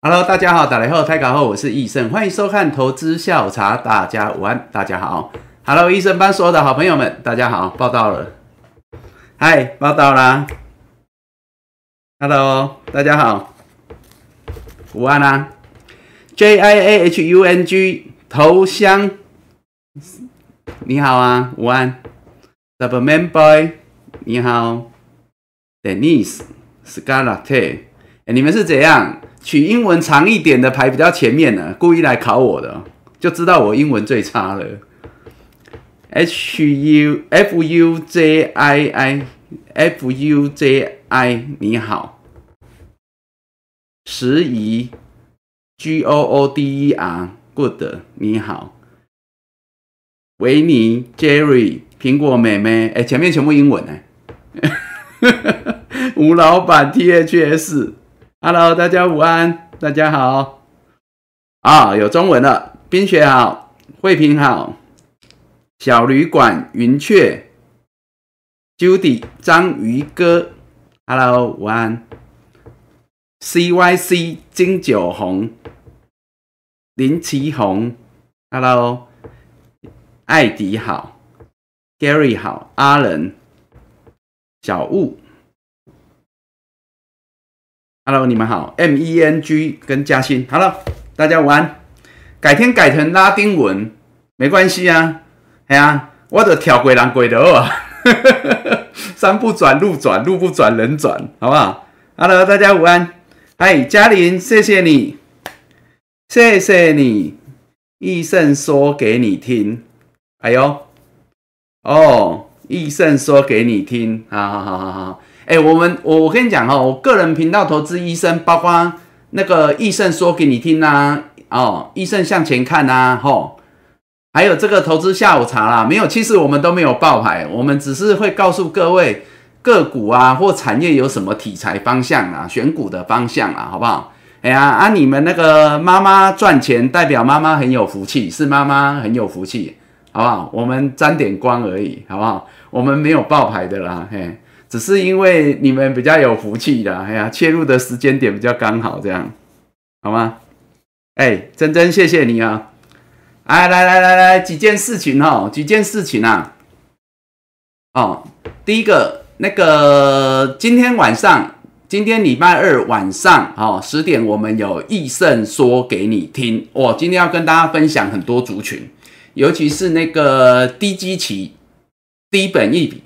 Hello，大家好，打雷后太搞后，我是易胜，欢迎收看投资下午茶，大家午安，大家好。Hello，易胜班所有的好朋友们，大家好，报道了，嗨，报道啦。Hello，大家好，午安啦。J I A H U N G 头香，你好啊，午安。Double Man Boy，你好。Denise，Scarlett，哎，你们是怎样？取英文长一点的排比较前面呢，故意来考我的，就知道我英文最差了。H U F U J I I F U J I，你好。时宜 G O O D E R，Good，你好。维尼 Jerry，苹果妹妹，哎，前面全部英文呢。吴老板 T H S。Hello，大家午安，大家好。啊，有中文了。冰雪好，慧萍好，小旅馆云雀，Judy 章鱼哥，Hello，午安。C Y C 金九红，林奇红，Hello，艾迪好，Gary 好，阿仁，小雾。Hello，你们好，M E N G 跟嘉欣，Hello，大家午安。改天改成拉丁文没关系啊，哎呀，我的跳鬼狼鬼的哦，山不转路转，路不转人转，好不好？Hello，大家午安。嗨，嘉玲，谢谢你，谢谢你。易胜说给你听，哎呦，哦，易胜说给你听，好好好好好。哎，我们我我跟你讲哈，我个人频道投资医生，包括那个医生说给你听呐，哦，医生向前看呐，吼，还有这个投资下午茶啦，没有，其实我们都没有爆牌，我们只是会告诉各位个股啊或产业有什么题材方向啊，选股的方向啊，好不好？哎呀，啊，你们那个妈妈赚钱，代表妈妈很有福气，是妈妈很有福气，好不好？我们沾点光而已，好不好？我们没有爆牌的啦，嘿。只是因为你们比较有福气的，哎呀，切入的时间点比较刚好，这样好吗？哎，真真谢谢你啊！哎，来来来来，几件事情哈，几件事情啊。哦，第一个，那个今天晚上，今天礼拜二晚上，哦，十点我们有易胜说给你听。我今天要跟大家分享很多族群，尤其是那个低基期、低本益比。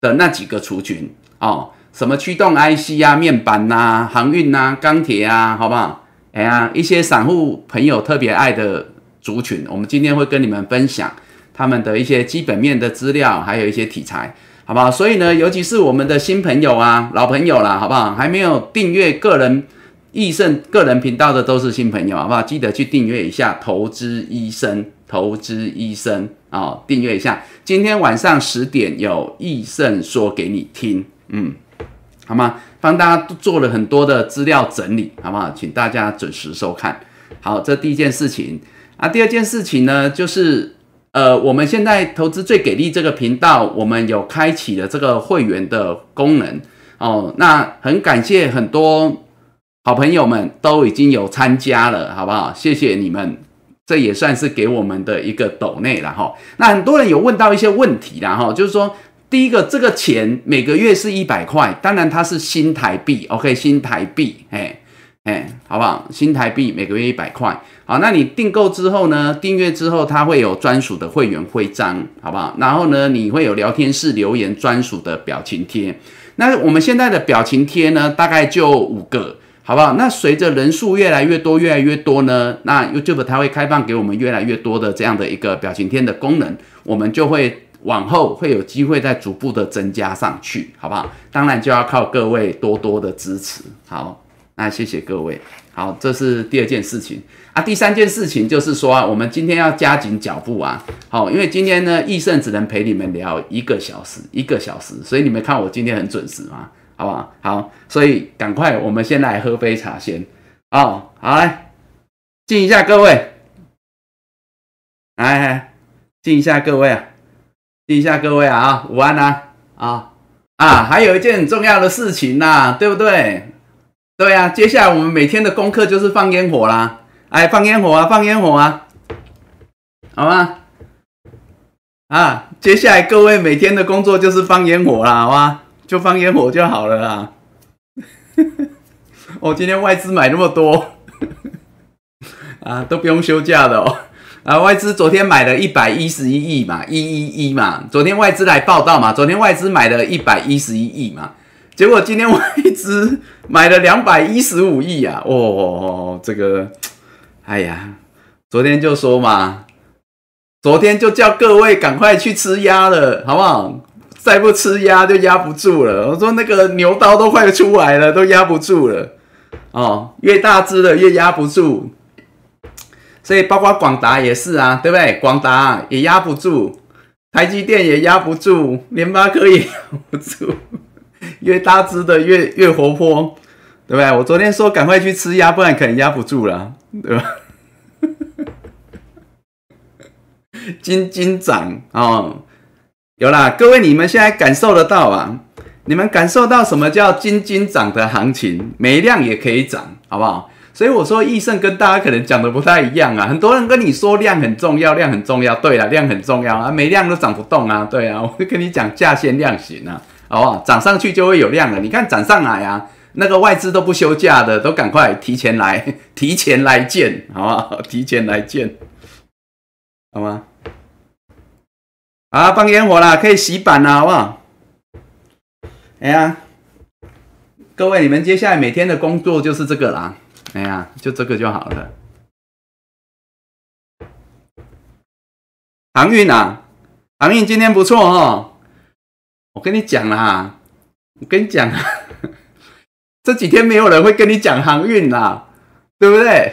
的那几个族群哦，什么驱动 IC 啊、面板呐、航运呐、钢铁啊，好不好？哎呀，一些散户朋友特别爱的族群，我们今天会跟你们分享他们的一些基本面的资料，还有一些题材，好不好？所以呢，尤其是我们的新朋友啊、老朋友啦，好不好？还没有订阅个人易胜个人频道的都是新朋友，好不好？记得去订阅一下投资医生。投资医生哦，订阅一下。今天晚上十点有易胜说给你听，嗯，好吗？帮大家做了很多的资料整理，好不好？请大家准时收看。好，这第一件事情啊。第二件事情呢，就是呃，我们现在投资最给力这个频道，我们有开启了这个会员的功能哦。那很感谢很多好朋友们都已经有参加了，好不好？谢谢你们。这也算是给我们的一个斗内了哈。那很多人有问到一些问题啦哈，就是说，第一个，这个钱每个月是一百块，当然它是新台币，OK，新台币，哎哎，好不好？新台币每个月一百块，好，那你订购之后呢，订阅之后，它会有专属的会员徽章，好不好？然后呢，你会有聊天室留言专属的表情贴。那我们现在的表情贴呢，大概就五个。好不好？那随着人数越来越多，越来越多呢，那 YouTube 它会开放给我们越来越多的这样的一个表情贴的功能，我们就会往后会有机会再逐步的增加上去，好不好？当然就要靠各位多多的支持。好，那谢谢各位。好，这是第二件事情啊。第三件事情就是说啊，我们今天要加紧脚步啊。好，因为今天呢，易胜只能陪你们聊一个小时，一个小时，所以你们看我今天很准时吗？好不好？好，所以赶快，我们先来喝杯茶先。哦，好来，敬一下各位，来敬一下各位啊，敬一下各位啊，午安呐，啊啊，还有一件很重要的事情呐，对不对？对啊，接下来我们每天的功课就是放烟火啦，哎，放烟火啊，放烟火啊，好吗？啊，接下来各位每天的工作就是放烟火啦，好吗？就放烟火就好了啦。我 今天外资买那么多，啊，都不用休假的哦。啊，外资昨天买了一百一十一亿嘛，一一一嘛。昨天外资来报道嘛，昨天外资买了一百一十一亿嘛。结果今天外资买了两百一十五亿啊！哦，这个，哎呀，昨天就说嘛，昨天就叫各位赶快去吃鸭了，好不好？再不吃鸭就压不住了。我说那个牛刀都快出来了，都压不住了。哦，越大只的越压不住，所以包括广达也是啊，对不对？广达也压不住，台积电也压不住，联发科也压不住。越大只的越越活泼，对不对？我昨天说赶快去吃鸭，不然可能压不住了，对吧？金金涨哦，有啦，各位你们现在感受得到啊？你们感受到什么叫金金涨的行情？没量也可以涨，好不好？所以我说易胜跟大家可能讲的不太一样啊。很多人跟你说量很重要，量很重要，对了，量很重要啊，没量都涨不动啊，对啊，我就跟你讲价先量行啊。好不好？涨上去就会有量了。你看涨上来啊，那个外资都不休假的，都赶快提前来，提前来见，好不好？提前来见，好吗？啊，放烟火啦，可以洗板啦，好不好？哎呀，各位，你们接下来每天的工作就是这个啦。哎呀，就这个就好了。航运啊，航运今天不错哈。我跟你讲啦，我跟你讲啊，这几天没有人会跟你讲航运啦，对不对？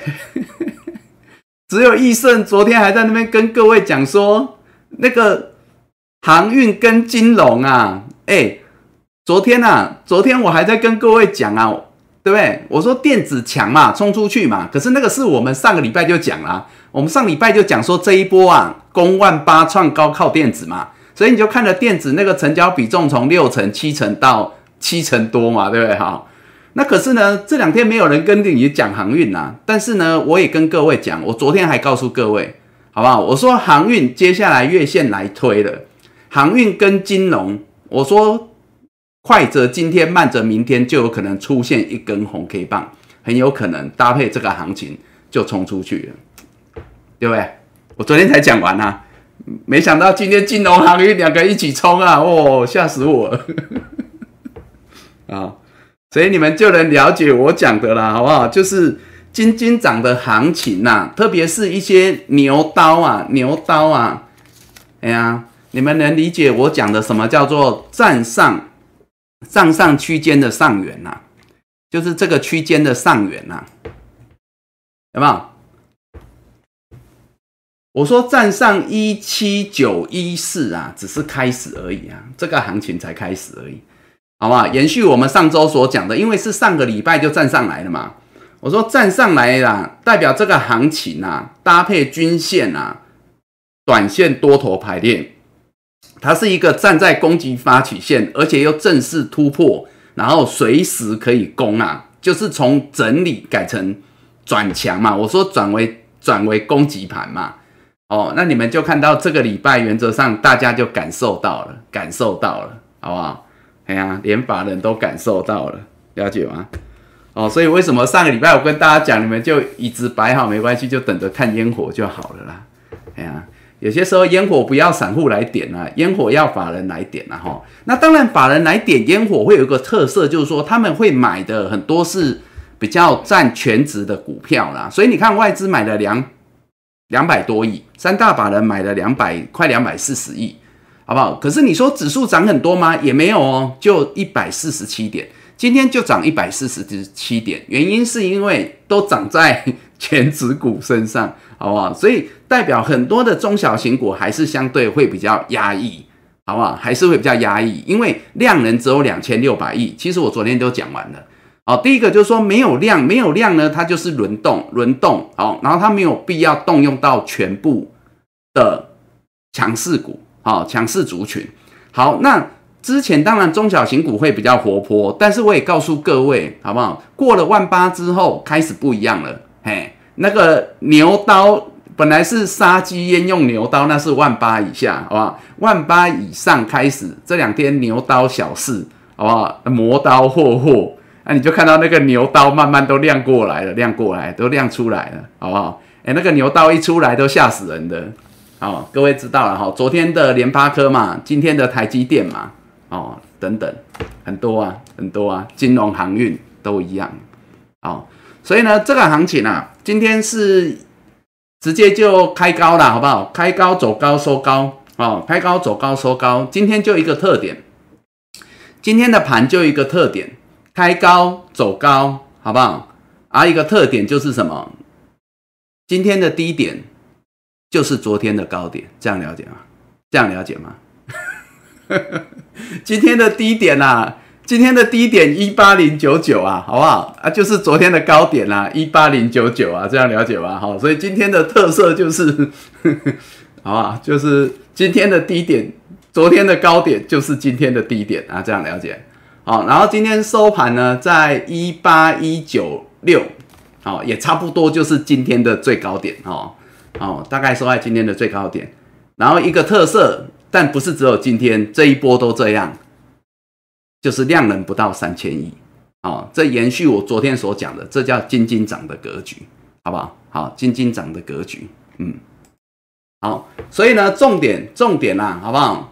只有易盛昨天还在那边跟各位讲说，那个航运跟金融啊，哎，昨天啊，昨天我还在跟各位讲啊，对不对？我说电子强嘛，冲出去嘛。可是那个是我们上个礼拜就讲了，我们上礼拜就讲说这一波啊，攻万八创高靠电子嘛。所以你就看了电子那个成交比重从六成、七成到七成多嘛，对不对？哈，那可是呢，这两天没有人跟你讲航运呐。但是呢，我也跟各位讲，我昨天还告诉各位，好不好？我说航运接下来月线来推了，航运跟金融，我说快则今天，慢则明天就有可能出现一根红 K 棒，很有可能搭配这个行情就冲出去了，对不对？我昨天才讲完啊。没想到今天金融行业两个一起冲啊！哦，吓死我了 啊！所以你们就能了解我讲的啦，好不好？就是金金涨的行情呐，特别是一些牛刀啊，牛刀啊，哎呀，你们能理解我讲的什么叫做站上上上区间的上缘呐？就是这个区间的上缘呐，有没有？我说站上一七九一四啊，只是开始而已啊，这个行情才开始而已，好不好？延续我们上周所讲的，因为是上个礼拜就站上来了嘛。我说站上来啦，代表这个行情啊，搭配均线啊，短线多头排列，它是一个站在攻击发起线，而且又正式突破，然后随时可以攻啊，就是从整理改成转强嘛。我说转为转为攻击盘嘛。哦，那你们就看到这个礼拜，原则上大家就感受到了，感受到了，好不好？哎呀，连法人都感受到了，了解吗？哦，所以为什么上个礼拜我跟大家讲，你们就椅子摆好，没关系，就等着看烟火就好了啦。哎呀，有些时候烟火不要散户来点啊，烟火要法人来点啊。哈。那当然，法人来点烟火会有一个特色，就是说他们会买的很多是比较占全值的股票啦。所以你看外资买了两。两百多亿，三大法人买了两百快两百四十亿，好不好？可是你说指数涨很多吗？也没有哦，就一百四十七点，今天就涨一百四十七点，原因是因为都涨在全指股身上，好不好？所以代表很多的中小型股还是相对会比较压抑，好不好？还是会比较压抑，因为量能只有两千六百亿。其实我昨天都讲完了。好，第一个就是说没有量，没有量呢，它就是轮动，轮动。好，然后它没有必要动用到全部的强势股，好，强势族群。好，那之前当然中小型股会比较活泼，但是我也告诉各位，好不好？过了万八之后开始不一样了，嘿，那个牛刀本来是杀鸡焉用牛刀，那是万八以下，好不好？万八以上开始，这两天牛刀小试，好不好？磨刀霍霍，那你就看到那个牛刀慢慢都亮过来了，亮过来都亮出来了，好不好？哎，那个牛刀一出来都吓死人的，好，各位知道了哈。昨天的联发科嘛，今天的台积电嘛。哦，等等，很多啊，很多啊，金融航运都一样，哦，所以呢，这个行情啊，今天是直接就开高了，好不好？开高走高收高，哦，开高走高收高，今天就一个特点，今天的盘就一个特点，开高走高，好不好？啊，一个特点就是什么？今天的低点就是昨天的高点，这样了解吗？这样了解吗？今天的低点啊，今天的低点一八零九九啊，好不好啊？就是昨天的高点啦，一八零九九啊，这样了解吧？好，所以今天的特色就是，好吧，就是今天的低点，昨天的高点就是今天的低点啊，这样了解。好，然后今天收盘呢，在一八一九六，好，也差不多就是今天的最高点哦，哦，大概收在今天的最高点，然后一个特色。但不是只有今天这一波都这样，就是量能不到三千亿，哦，这延续我昨天所讲的，这叫金金涨的格局，好不好？好，金金涨的格局，嗯，好，所以呢，重点重点啦，好不好？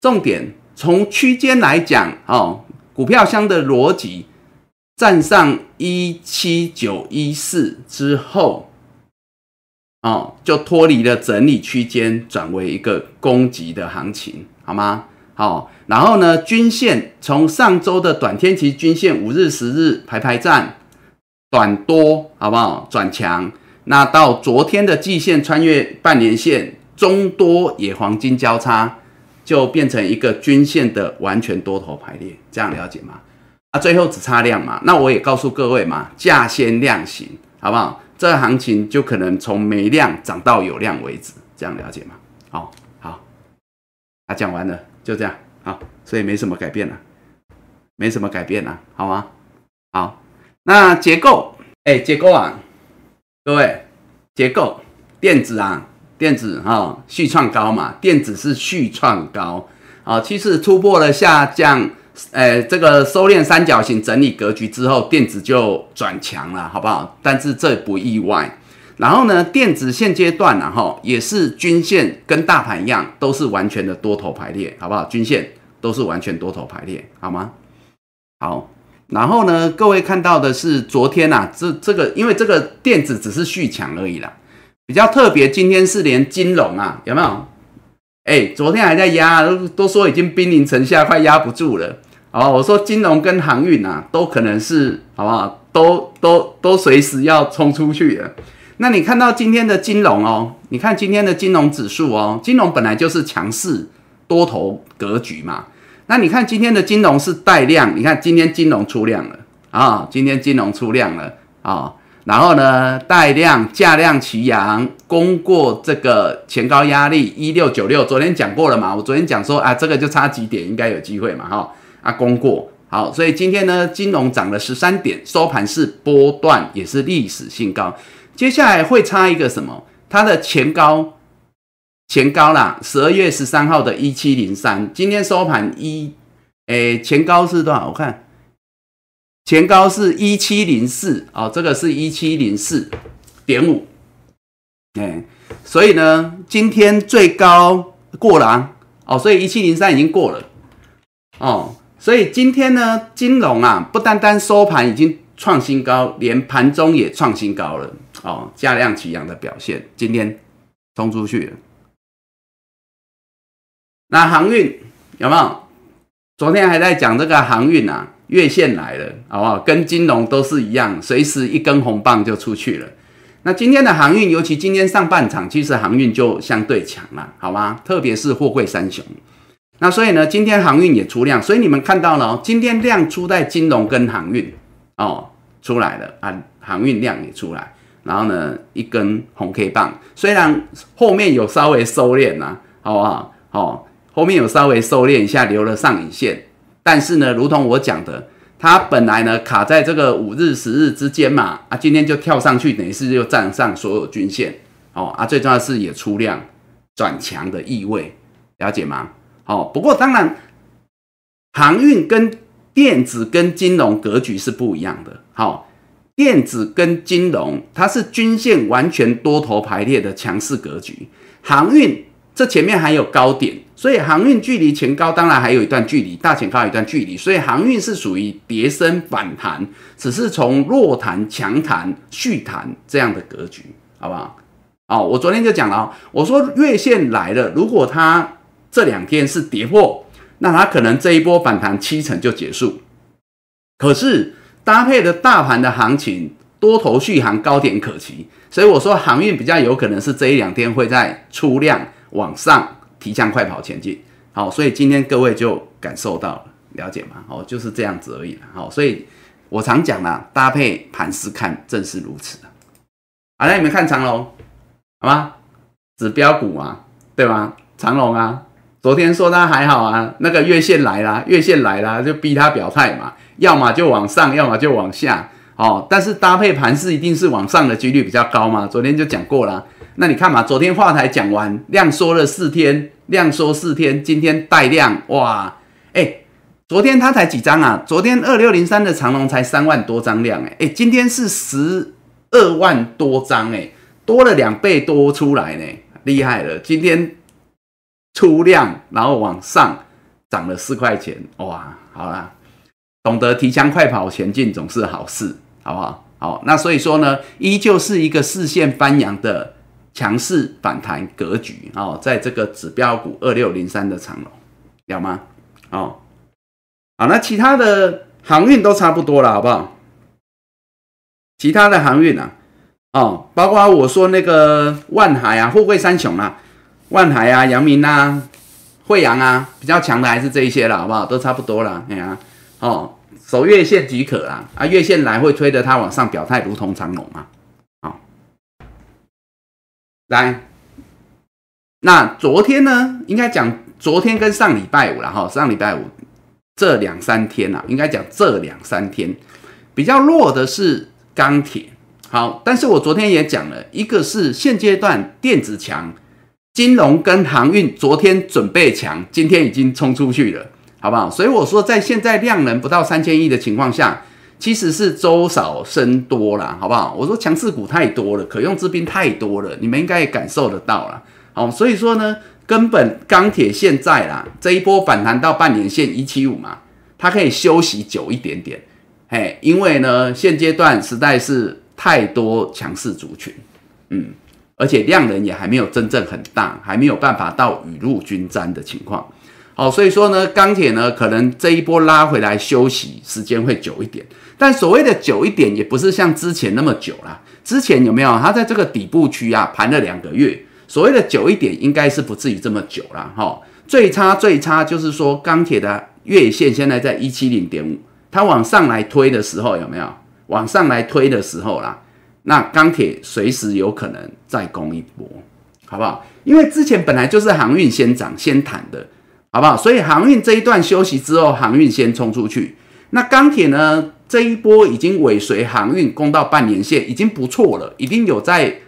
重点从区间来讲，哦，股票箱的逻辑站上一七九一四之后。哦，就脱离了整理区间，转为一个攻击的行情，好吗？好，然后呢，均线从上周的短天期均线五日、十日排排站，短多，好不好？转强，那到昨天的季线穿越半年线，中多也黄金交叉，就变成一个均线的完全多头排列，这样了解吗？啊，最后只差量嘛，那我也告诉各位嘛，价先量行，好不好？这个行情就可能从没量涨到有量为止，这样了解吗？好，好，啊，讲完了，就这样，好，所以没什么改变了，没什么改变了，好吗？好，那结构，哎，结构啊，各位，结构，电子啊，电子哈，续创高嘛，电子是续创高，啊，其实突破了下降。诶，这个收敛三角形整理格局之后，电子就转强了，好不好？但是这不意外。然后呢，电子现阶段呢，哈，也是均线跟大盘一样，都是完全的多头排列，好不好？均线都是完全多头排列，好吗？好。然后呢，各位看到的是昨天呐，这这个因为这个电子只是续强而已啦，比较特别。今天是连金融啊，有没有？哎，昨天还在压，都说已经兵临城下，快压不住了。哦，我说金融跟航运啊，都可能是好不好？都都都随时要冲出去了。那你看到今天的金融哦，你看今天的金融指数哦，金融本来就是强势多头格局嘛。那你看今天的金融是带量，你看今天金融出量了啊，今天金融出量了啊。然后呢，带量价量齐扬，攻过这个前高压力一六九六。昨天讲过了嘛？我昨天讲说啊，这个就差几点，应该有机会嘛？哈啊，攻过好，所以今天呢，金融涨了十三点，收盘是波段，也是历史新高。接下来会差一个什么？它的前高前高啦，十二月十三号的一七零三，今天收盘一诶，前高是多少？我看。前高是一七零四哦，这个是一七零四点五，哎，所以呢，今天最高过了哦，所以一七零三已经过了哦，所以今天呢，金融啊，不单单收盘已经创新高，连盘中也创新高了哦，价量齐扬的表现，今天冲出去了。那航运有没有？昨天还在讲这个航运啊。月线来了，好不好？跟金融都是一样，随时一根红棒就出去了。那今天的航运，尤其今天上半场，其实航运就相对强了，好吗？特别是货柜三雄。那所以呢，今天航运也出量，所以你们看到了，今天量出在金融跟航运哦，出来了啊，航运量也出来，然后呢，一根红 K 棒，虽然后面有稍微收敛呐，好不好？好。后面有稍微收敛一下，留了上影线，但是呢，如同我讲的，它本来呢卡在这个五日、十日之间嘛，啊，今天就跳上去，等于是又站上所有均线，哦，啊，最重要是也出量转强的意味，了解吗？哦，不过当然，航运跟电子跟金融格局是不一样的，好。电子跟金融，它是均线完全多头排列的强势格局。航运这前面还有高点，所以航运距离前高当然还有一段距离，大前高一段距离，所以航运是属于跌升反弹，只是从弱弹强弹续弹这样的格局，好不好？哦，我昨天就讲了，我说月线来了，如果它这两天是跌破，那它可能这一波反弹七成就结束。可是。搭配的大盘的行情，多头续航高点可期，所以我说航运比较有可能是这一两天会在出量往上提枪快跑前进。好，所以今天各位就感受到了，了解吗？哦，就是这样子而已了。好，所以我常讲啦，搭配盘势看正是如此好，那你们看长龙，好吗？指标股啊，对吗？长龙啊，昨天说它还好啊，那个月线来啦，月线来啦，就逼它表态嘛。要么就往上，要么就往下，哦，但是搭配盘势一定是往上的几率比较高嘛。昨天就讲过了，那你看嘛，昨天话台讲完，量缩了四天，量缩四天，今天带量，哇，哎，昨天它才几张啊？昨天二六零三的长龙才三万多张量，哎，哎，今天是十二万多张，哎，多了两倍多出来呢，厉害了，今天出量，然后往上涨了四块钱，哇，好啦。懂得提枪快跑前进总是好事，好不好？好，那所以说呢，依旧是一个视线翻扬的强势反弹格局哦，在这个指标股二六零三的长龙，有吗？哦，好，那其他的航运都差不多了，好不好？其他的航运啊，哦，包括我说那个万海啊、富贵三雄啊、万海啊、阳明啊、惠阳啊，比较强的还是这一些了，好不好？都差不多了，哎呀。哦，守月线即可啦。啊，月线来会推着它往上表态，如同长龙嘛。来，那昨天呢？应该讲昨天跟上礼拜五了哈。上礼拜五这两三天啊，应该讲这两三天比较弱的是钢铁。好，但是我昨天也讲了一个是现阶段电子强，金融跟航运昨天准备强，今天已经冲出去了。好不好？所以我说，在现在量能不到三千亿的情况下，其实是周少生多了，好不好？我说强势股太多了，可用之兵太多了，你们应该也感受得到了。好，所以说呢，根本钢铁现在啦，这一波反弹到半年线一七五嘛，它可以休息久一点点，嘿，因为呢，现阶段实在是太多强势族群，嗯，而且量能也还没有真正很大，还没有办法到雨露均沾的情况。好，所以说呢，钢铁呢，可能这一波拉回来休息时间会久一点，但所谓的久一点，也不是像之前那么久啦。之前有没有？它在这个底部区啊，盘了两个月。所谓的久一点，应该是不至于这么久了哈。最差最差就是说，钢铁的月线现在在一七零点五，它往上来推的时候有没有？往上来推的时候啦，那钢铁随时有可能再攻一波，好不好？因为之前本来就是航运先涨先谈的。好不好？所以航运这一段休息之后，航运先冲出去。那钢铁呢？这一波已经尾随航运攻到半年线，已经不错了，已经有在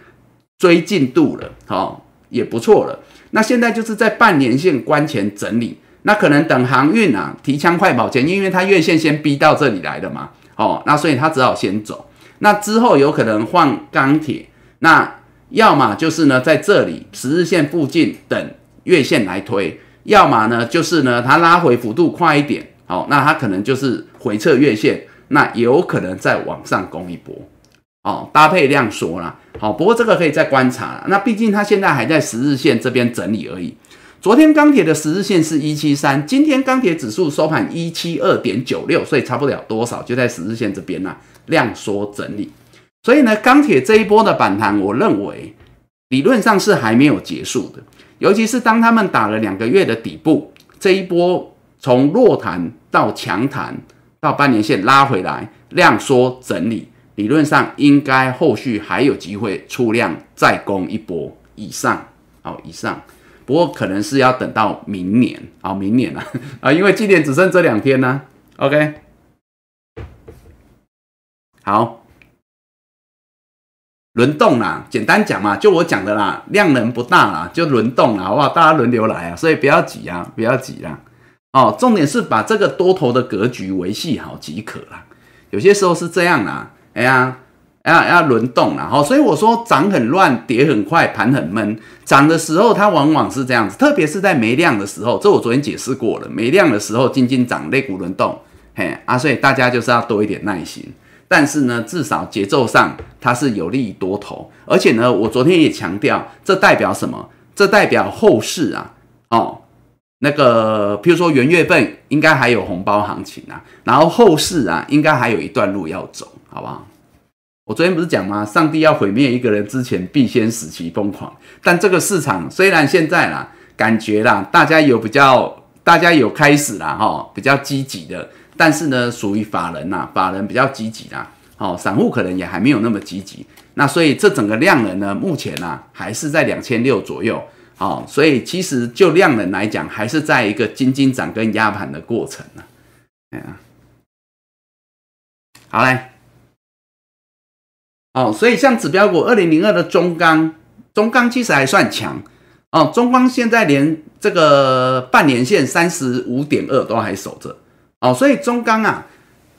追进度了。好，也不错了。那现在就是在半年线关前整理。那可能等航运啊提枪快跑前，因为它月线先逼到这里来的嘛。哦，那所以它只好先走。那之后有可能换钢铁。那要么就是呢，在这里十日线附近等月线来推。要么呢，就是呢，它拉回幅度快一点，好，那它可能就是回撤月线，那有可能再往上攻一波，哦，搭配量缩啦，好，不过这个可以再观察，那毕竟它现在还在十日线这边整理而已。昨天钢铁的十日线是一七三，今天钢铁指数收盘一七二点九六，所以差不了多少，就在十日线这边啦，量缩整理。所以呢，钢铁这一波的反弹，我认为理论上是还没有结束的。尤其是当他们打了两个月的底部，这一波从弱弹到强弹到半年线拉回来，量缩整理，理论上应该后续还有机会出量再攻一波以上，好以上。不过可能是要等到明年啊，明年啊啊，因为今年只剩这两天呢。OK，好。轮动啦，简单讲嘛，就我讲的啦，量能不大啦，就轮动啦，好不好？大家轮流来啊，所以不要急啊，不要急啦。哦，重点是把这个多头的格局维系好即可啦。有些时候是这样啦，哎呀，要要轮动啦，好，所以我说涨很乱，跌很快，盘很闷。涨的时候它往往是这样子，特别是在没量的时候，这我昨天解释过了，没量的时候，金金涨，肋骨轮动，嘿啊，所以大家就是要多一点耐心。但是呢，至少节奏上它是有利于多头，而且呢，我昨天也强调，这代表什么？这代表后市啊，哦，那个，譬如说元月份应该还有红包行情啊，然后后市啊，应该还有一段路要走，好不好？我昨天不是讲吗？上帝要毁灭一个人之前，必先使其疯狂。但这个市场虽然现在啦，感觉啦，大家有比较，大家有开始啦，哈，比较积极的。但是呢，属于法人呐，法人比较积极啦，哦，散户可能也还没有那么积极。那所以这整个量能呢，目前呢还是在两千六左右，哦，所以其实就量能来讲，还是在一个金金涨跟压盘的过程呢。哎呀，好嘞，哦，所以像指标股二零零二的中钢，中钢其实还算强，哦，中钢现在连这个半年线三十五点二都还守着。哦，所以中钢啊，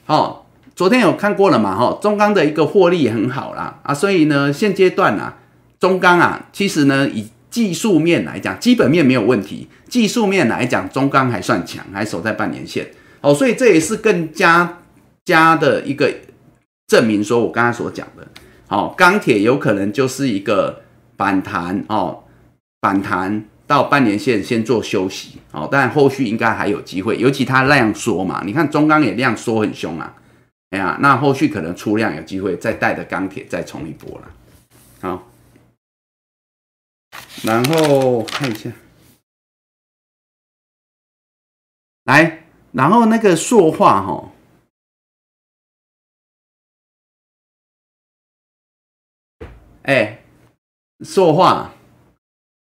哦，昨天有看过了嘛？哈，中钢的一个获利很好啦，啊，所以呢，现阶段啊，中钢啊，其实呢，已技术面来讲，基本面没有问题，技术面来讲，中钢还算强，还守在半年线。哦，所以这也是更加加的一个证明，说我刚才所讲的，哦，钢铁有可能就是一个反弹哦，反弹。到半年线先做休息，哦，但后续应该还有机会，尤其它量缩嘛，你看中钢也量缩很凶啊，哎呀，那后续可能出量有机会再带着钢铁再冲一波了，好，然后看一下，来，然后那个塑化哈，哎，塑化。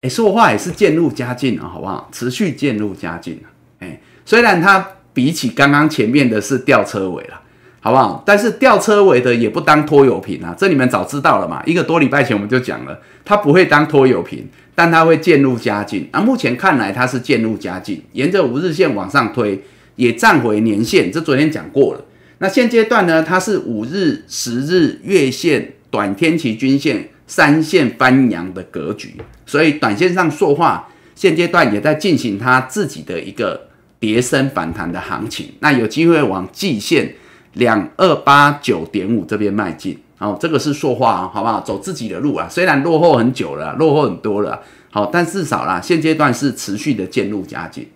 哎，说话也是渐入佳境啊，好不好？持续渐入佳境啊。哎，虽然它比起刚刚前面的是吊车尾了，好不好？但是吊车尾的也不当拖油瓶啊，这你们早知道了嘛？一个多礼拜前我们就讲了，它不会当拖油瓶，但它会渐入佳境。那目前看来它是渐入佳境，沿着五日线往上推，也站回年线，这昨天讲过了。那现阶段呢，它是五日、十日、月线、短天期均线。三线翻阳的格局，所以短线上塑化现阶段也在进行它自己的一个叠升反弹的行情，那有机会往季线两二八九点五这边迈进。哦，这个是塑化啊，好不好？走自己的路啊，虽然落后很久了，落后很多了，好，但至少啦，现阶段是持续的渐入佳境。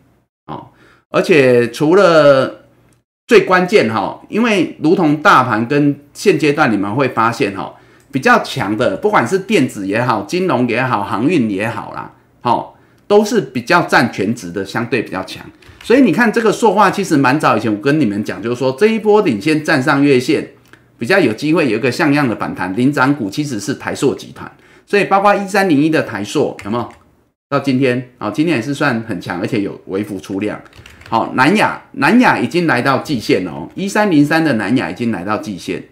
哦，而且除了最关键哈，因为如同大盘跟现阶段你们会发现哈。比较强的，不管是电子也好，金融也好，航运也好啦，好，都是比较占全值的，相对比较强。所以你看这个塑化，其实蛮早以前我跟你们讲，就是说这一波领先站上月线，比较有机会有一个像样的反弹。领涨股其实是台塑集团，所以包括一三零一的台塑有没有？到今天啊，今天也是算很强，而且有微幅出量。好，南亚南亚已经来到季线哦，一三零三的南亚已经来到季线。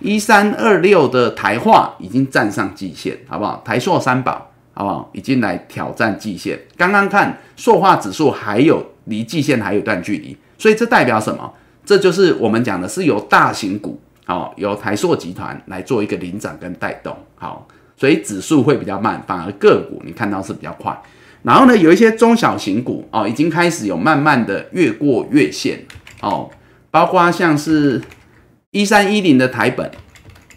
一三二六的台化已经站上季线，好不好？台塑三宝，好不好？已经来挑战季线。刚刚看塑化指数还有离季线还有一段距离，所以这代表什么？这就是我们讲的是由大型股，好，由台塑集团来做一个领涨跟带动，好，所以指数会比较慢，反而个股你看到是比较快。然后呢，有一些中小型股哦，已经开始有慢慢的越过月线，哦，包括像是。一三一零的台本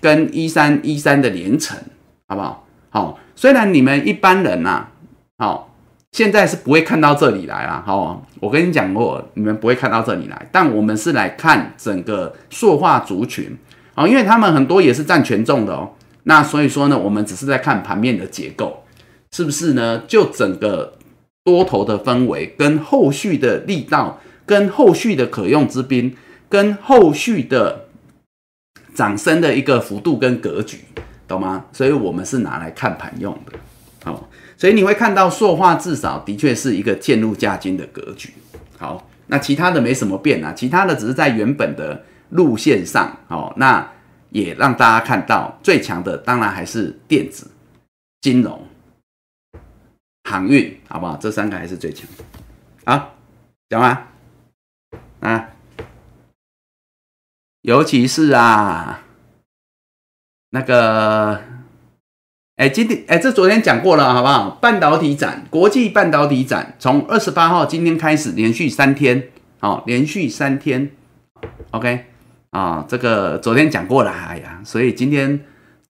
跟一三一三的连城，好不好？好，虽然你们一般人呐，好，现在是不会看到这里来啦。好，我跟你讲过，你们不会看到这里来，但我们是来看整个塑化族群，好，因为他们很多也是占权重的哦。那所以说呢，我们只是在看盘面的结构，是不是呢？就整个多头的氛围，跟后续的力道，跟后续的可用之兵，跟后续的。涨升的一个幅度跟格局，懂吗？所以我们是拿来看盘用的，好，所以你会看到塑化至少的确是一个渐入价金的格局。好，那其他的没什么变啊，其他的只是在原本的路线上，哦，那也让大家看到最强的当然还是电子、金融、航运，好不好？这三个还是最强。好，讲完啊，尤其是啊，那个。哎，今天哎，这昨天讲过了，好不好？半导体展，国际半导体展，从二十八号今天开始，连续三天，好，连续三天，OK，啊，这个昨天讲过了，哎呀，所以今天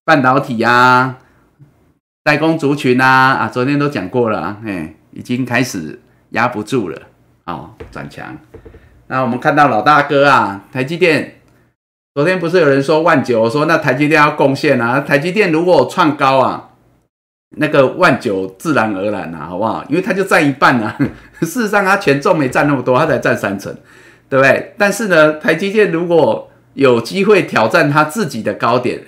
半导体呀，代工族群啊，啊，昨天都讲过了，哎，已经开始压不住了，哦，转强。那我们看到老大哥啊，台积电。昨天不是有人说万九，我说那台积电要贡献啊？台积电如果创高啊，那个万九自然而然啊，好不好？因为它就占一半啊。事实上，它权重没占那么多，它才占三成，对不对？但是呢，台积电如果有机会挑战它自己的高点，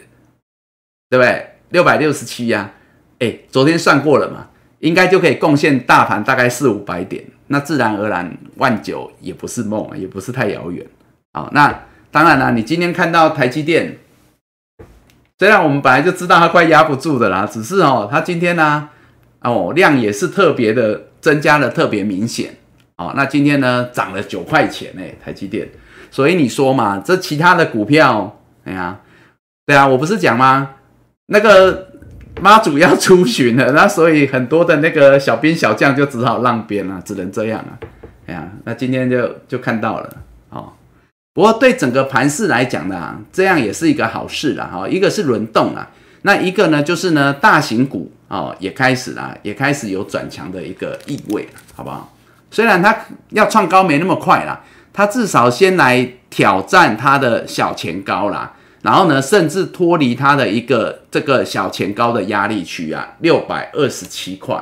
对不对？六百六十七呀，哎，昨天算过了嘛，应该就可以贡献大盘大概四五百点。那自然而然，万九也不是梦，也不是太遥远。好，那。当然啦，你今天看到台积电，虽然我们本来就知道它快压不住的啦，只是哦，它今天呢，哦量也是特别的增加了，特别明显哦。那今天呢涨了九块钱哎，台积电。所以你说嘛，这其他的股票，哎呀，对啊，我不是讲吗？那个妈祖要出巡了，那所以很多的那个小兵小将就只好让边了，只能这样啊。哎呀，那今天就就看到了。哦不过对整个盘市来讲呢，这样也是一个好事了哈。一个是轮动啊，那一个呢就是呢大型股哦也开始啦，也开始有转强的一个意味，好不好？虽然它要创高没那么快啦，它至少先来挑战它的小前高啦，然后呢甚至脱离它的一个这个小前高的压力区啊，六百二十七块，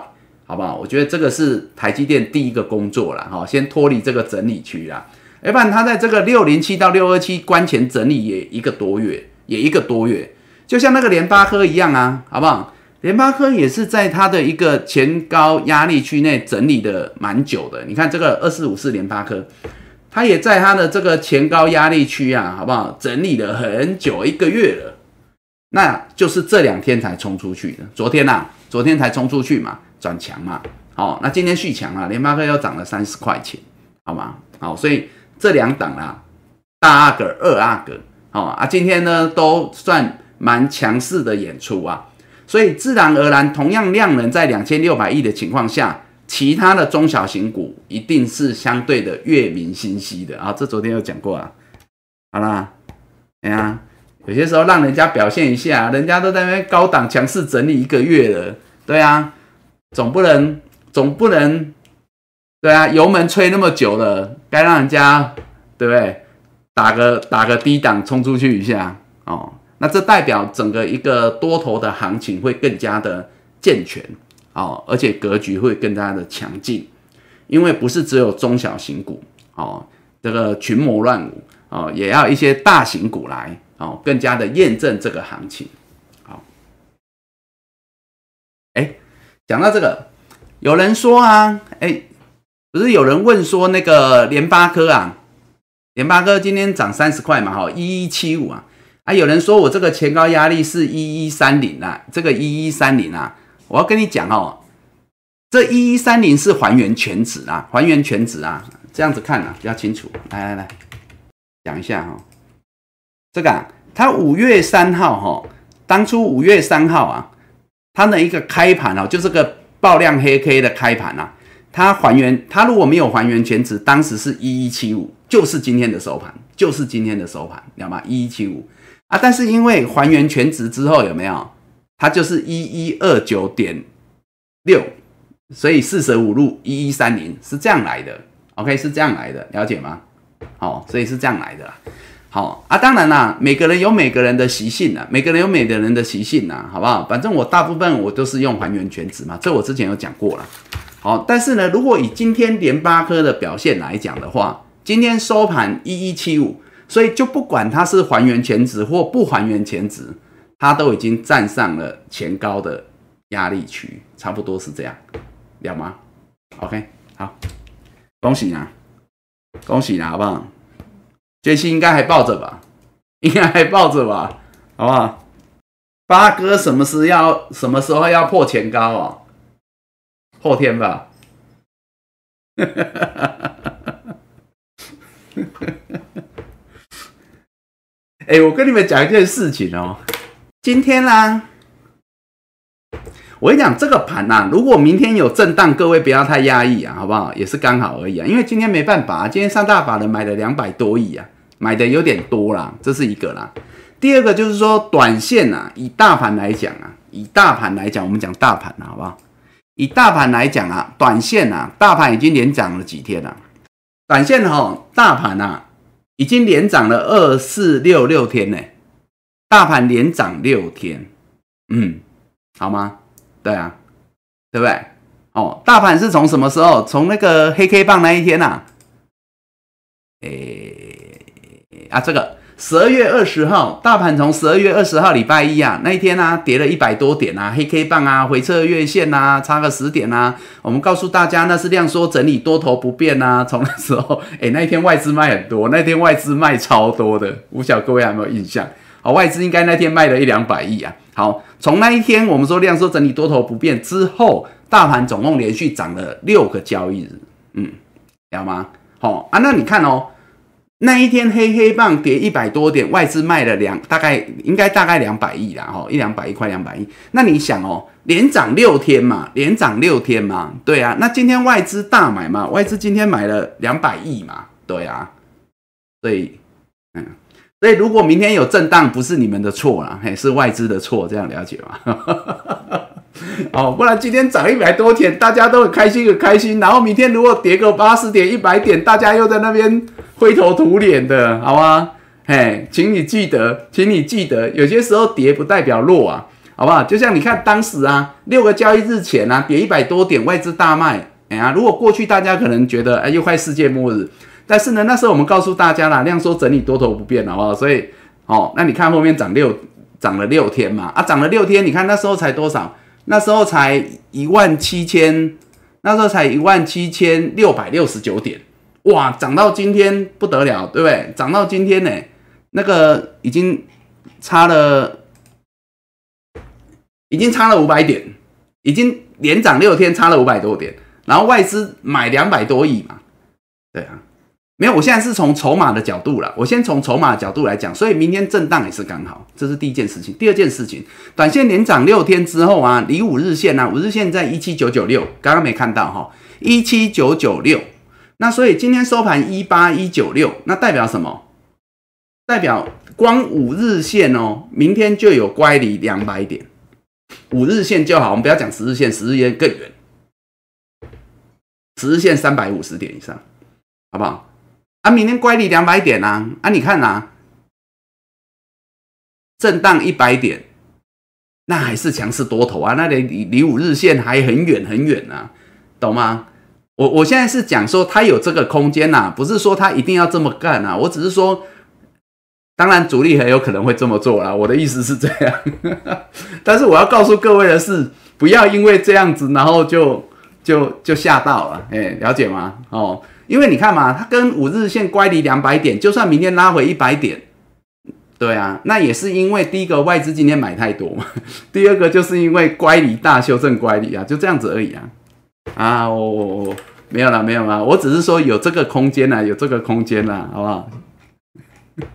好不好？我觉得这个是台积电第一个工作了哈，先脱离这个整理区啦。要不然它在这个六零七到六二七关前整理也一个多月，也一个多月，就像那个联发科一样啊，好不好？联发科也是在它的一个前高压力区内整理的蛮久的。你看这个二四五四联发科，它也在它的这个前高压力区啊，好不好？整理了很久，一个月了，那就是这两天才冲出去的。昨天呐，昨天才冲出去嘛，转强嘛，好，那今天续强啊，联发科又涨了三十块钱，好吗？好，所以。这两档啊，大阿哥、二阿哥，哦啊，今天呢都算蛮强势的演出啊，所以自然而然，同样量能在两千六百亿的情况下，其他的中小型股一定是相对的月明星稀的啊。这昨天有讲过啊，好啦，哎呀，有些时候让人家表现一下，人家都在那边高档强势整理一个月了，对啊，总不能总不能。对啊，油门吹那么久了，该让人家对不对？打个打个低档冲出去一下哦，那这代表整个一个多头的行情会更加的健全哦，而且格局会更加的强劲，因为不是只有中小型股哦，这个群魔乱舞哦，也要一些大型股来哦，更加的验证这个行情。好，哎，讲到这个，有人说啊，哎。不是有人问说那个联发科啊，联发科今天涨三十块嘛，哈，一一七五啊，啊，有人说我这个前高压力是一一三零啊，这个一一三零啊，我要跟你讲哦，这一一三零是还原全值啊，还原全值啊，这样子看啊比较清楚，来来来，讲一下哈，这个啊，它五月三号哈，当初五月三号啊，它的一个开盘哦，就是个爆量黑 K 的开盘啊。它还原，它如果没有还原全值，当时是一一七五，就是今天的收盘，就是今天的收盘，知道吗？一一七五啊，但是因为还原全值之后，有没有？它就是一一二九点六，所以四舍五入一一三零是这样来的。OK，是这样来的，了解吗？好，所以是这样来的。好啊，当然啦，每个人有每个人的习性呐，每个人有每个人的习性呐，好不好？反正我大部分我都是用还原全值嘛，这我之前有讲过了。好，但是呢，如果以今天联发科的表现来讲的话，今天收盘一一七五，所以就不管它是还原前值或不还原前值，它都已经站上了前高的压力区，差不多是这样，了吗？OK，好，恭喜啊，恭喜啊，好不好？杰西应该还抱着吧？应该还抱着吧？好不好？八哥什么时要什么时候要破前高哦？后天吧。哎，我跟你们讲一件事情哦，今天啦，我跟你讲这个盘呐，如果明天有震荡，各位不要太压抑啊，好不好？也是刚好而已啊，因为今天没办法，今天上大法的买了两百多亿啊，买的有点多啦，这是一个啦。第二个就是说，短线啊，以大盘来讲啊，以大盘来讲，我们讲大盘啊，好不好？以大盘来讲啊，短线啊，大盘已经连涨了几天了，短线哈，大盘啊。已经连涨了二四六六天呢，大盘连涨六天，嗯，好吗？对啊，对不对？哦，大盘是从什么时候？从那个黑 K 棒那一天呐？诶啊，这个。十二月二十号，大盘从十二月二十号礼拜一啊那一天啊跌了一百多点啊，黑 K 棒啊，回撤月线啊，差个十点啊。我们告诉大家那是量缩整理，多头不变啊。从那时候，哎，那一天外资卖很多，那天外资卖超多的，不晓各位有没有印象？好，外资应该那天卖了一两百亿啊。好，从那一天我们说量缩整理，多头不变之后，大盘总共连续涨了六个交易日，嗯，了吗？好啊，那你看哦。那一天黑黑棒跌一百多点，外资卖了两，大概应该大概两百亿啦，哈，一两百亿块两百亿。那你想哦，连涨六天嘛，连涨六天嘛，对啊。那今天外资大买嘛，外资今天买了两百亿嘛，对啊。所以，嗯，所以如果明天有震荡，不是你们的错啦，嘿，是外资的错，这样了解吗？哦，不然今天涨一百多点，大家都很开心很开心。然后明天如果跌个八十点一百点，大家又在那边。灰头土脸的，好吗？嘿，请你记得，请你记得，有些时候跌不代表弱啊，好不好？就像你看当时啊，六个交易日前啊，跌一百多点，外资大卖，哎呀，如果过去大家可能觉得哎又快世界末日，但是呢，那时候我们告诉大家啦，量缩整理多头不变，好不好？所以哦，那你看后面涨六涨了六天嘛，啊，涨了六天，你看那时候才多少？那时候才一万七千，那时候才一万七千六百六十九点。哇，涨到今天不得了，对不对？涨到今天呢，那个已经差了，已经差了五百点，已经连涨六天，差了五百多点。然后外资买两百多亿嘛，对啊，没有，我现在是从筹码的角度了，我先从筹码角度来讲，所以明天震荡也是刚好，这是第一件事情。第二件事情，短线连涨六天之后啊，离五日线啊，五日线在一七九九六，刚刚没看到哈，一七九九六。那所以今天收盘一八一九六，那代表什么？代表光五日线哦，明天就有乖离两百点，五日线就好，我们不要讲十日线，十日线更远，十日线三百五十点以上，好不好？啊，明天乖离两百点啊，啊，你看呐，震荡一百点，那还是强势多头啊，那离离五日线还很远很远啊，懂吗？我我现在是讲说，他有这个空间呐，不是说他一定要这么干呐。我只是说，当然主力很有可能会这么做啦。我的意思是这样，但是我要告诉各位的是，不要因为这样子，然后就就就吓到了。哎，了解吗？哦，因为你看嘛，它跟五日线乖离两百点，就算明天拉回一百点，对啊，那也是因为第一个外资今天买太多嘛，第二个就是因为乖离大修正乖离啊，就这样子而已啊。啊，我我我没有了，没有了，我只是说有这个空间呐，有这个空间呐，好不好？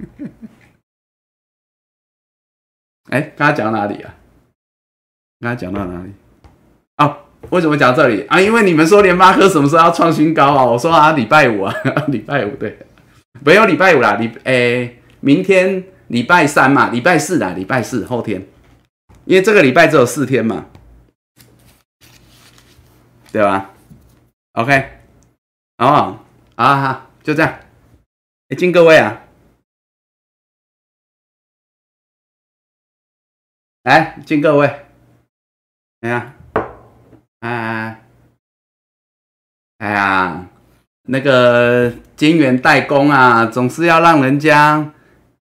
哎，刚刚讲到哪里啊？刚刚讲到哪里？为什么讲这里啊？因为你们说联发科什么时候要创新高啊？我说啊，礼拜五啊，礼拜五对，没有礼拜五啦，礼哎，明天礼拜三嘛，礼拜四啦，礼拜四后天，因为这个礼拜只有四天嘛。对吧？OK，好不好？好好，就这样。哎，敬各位啊，来敬各位。哎呀，哎，哎呀，那个金源代工啊，总是要让人家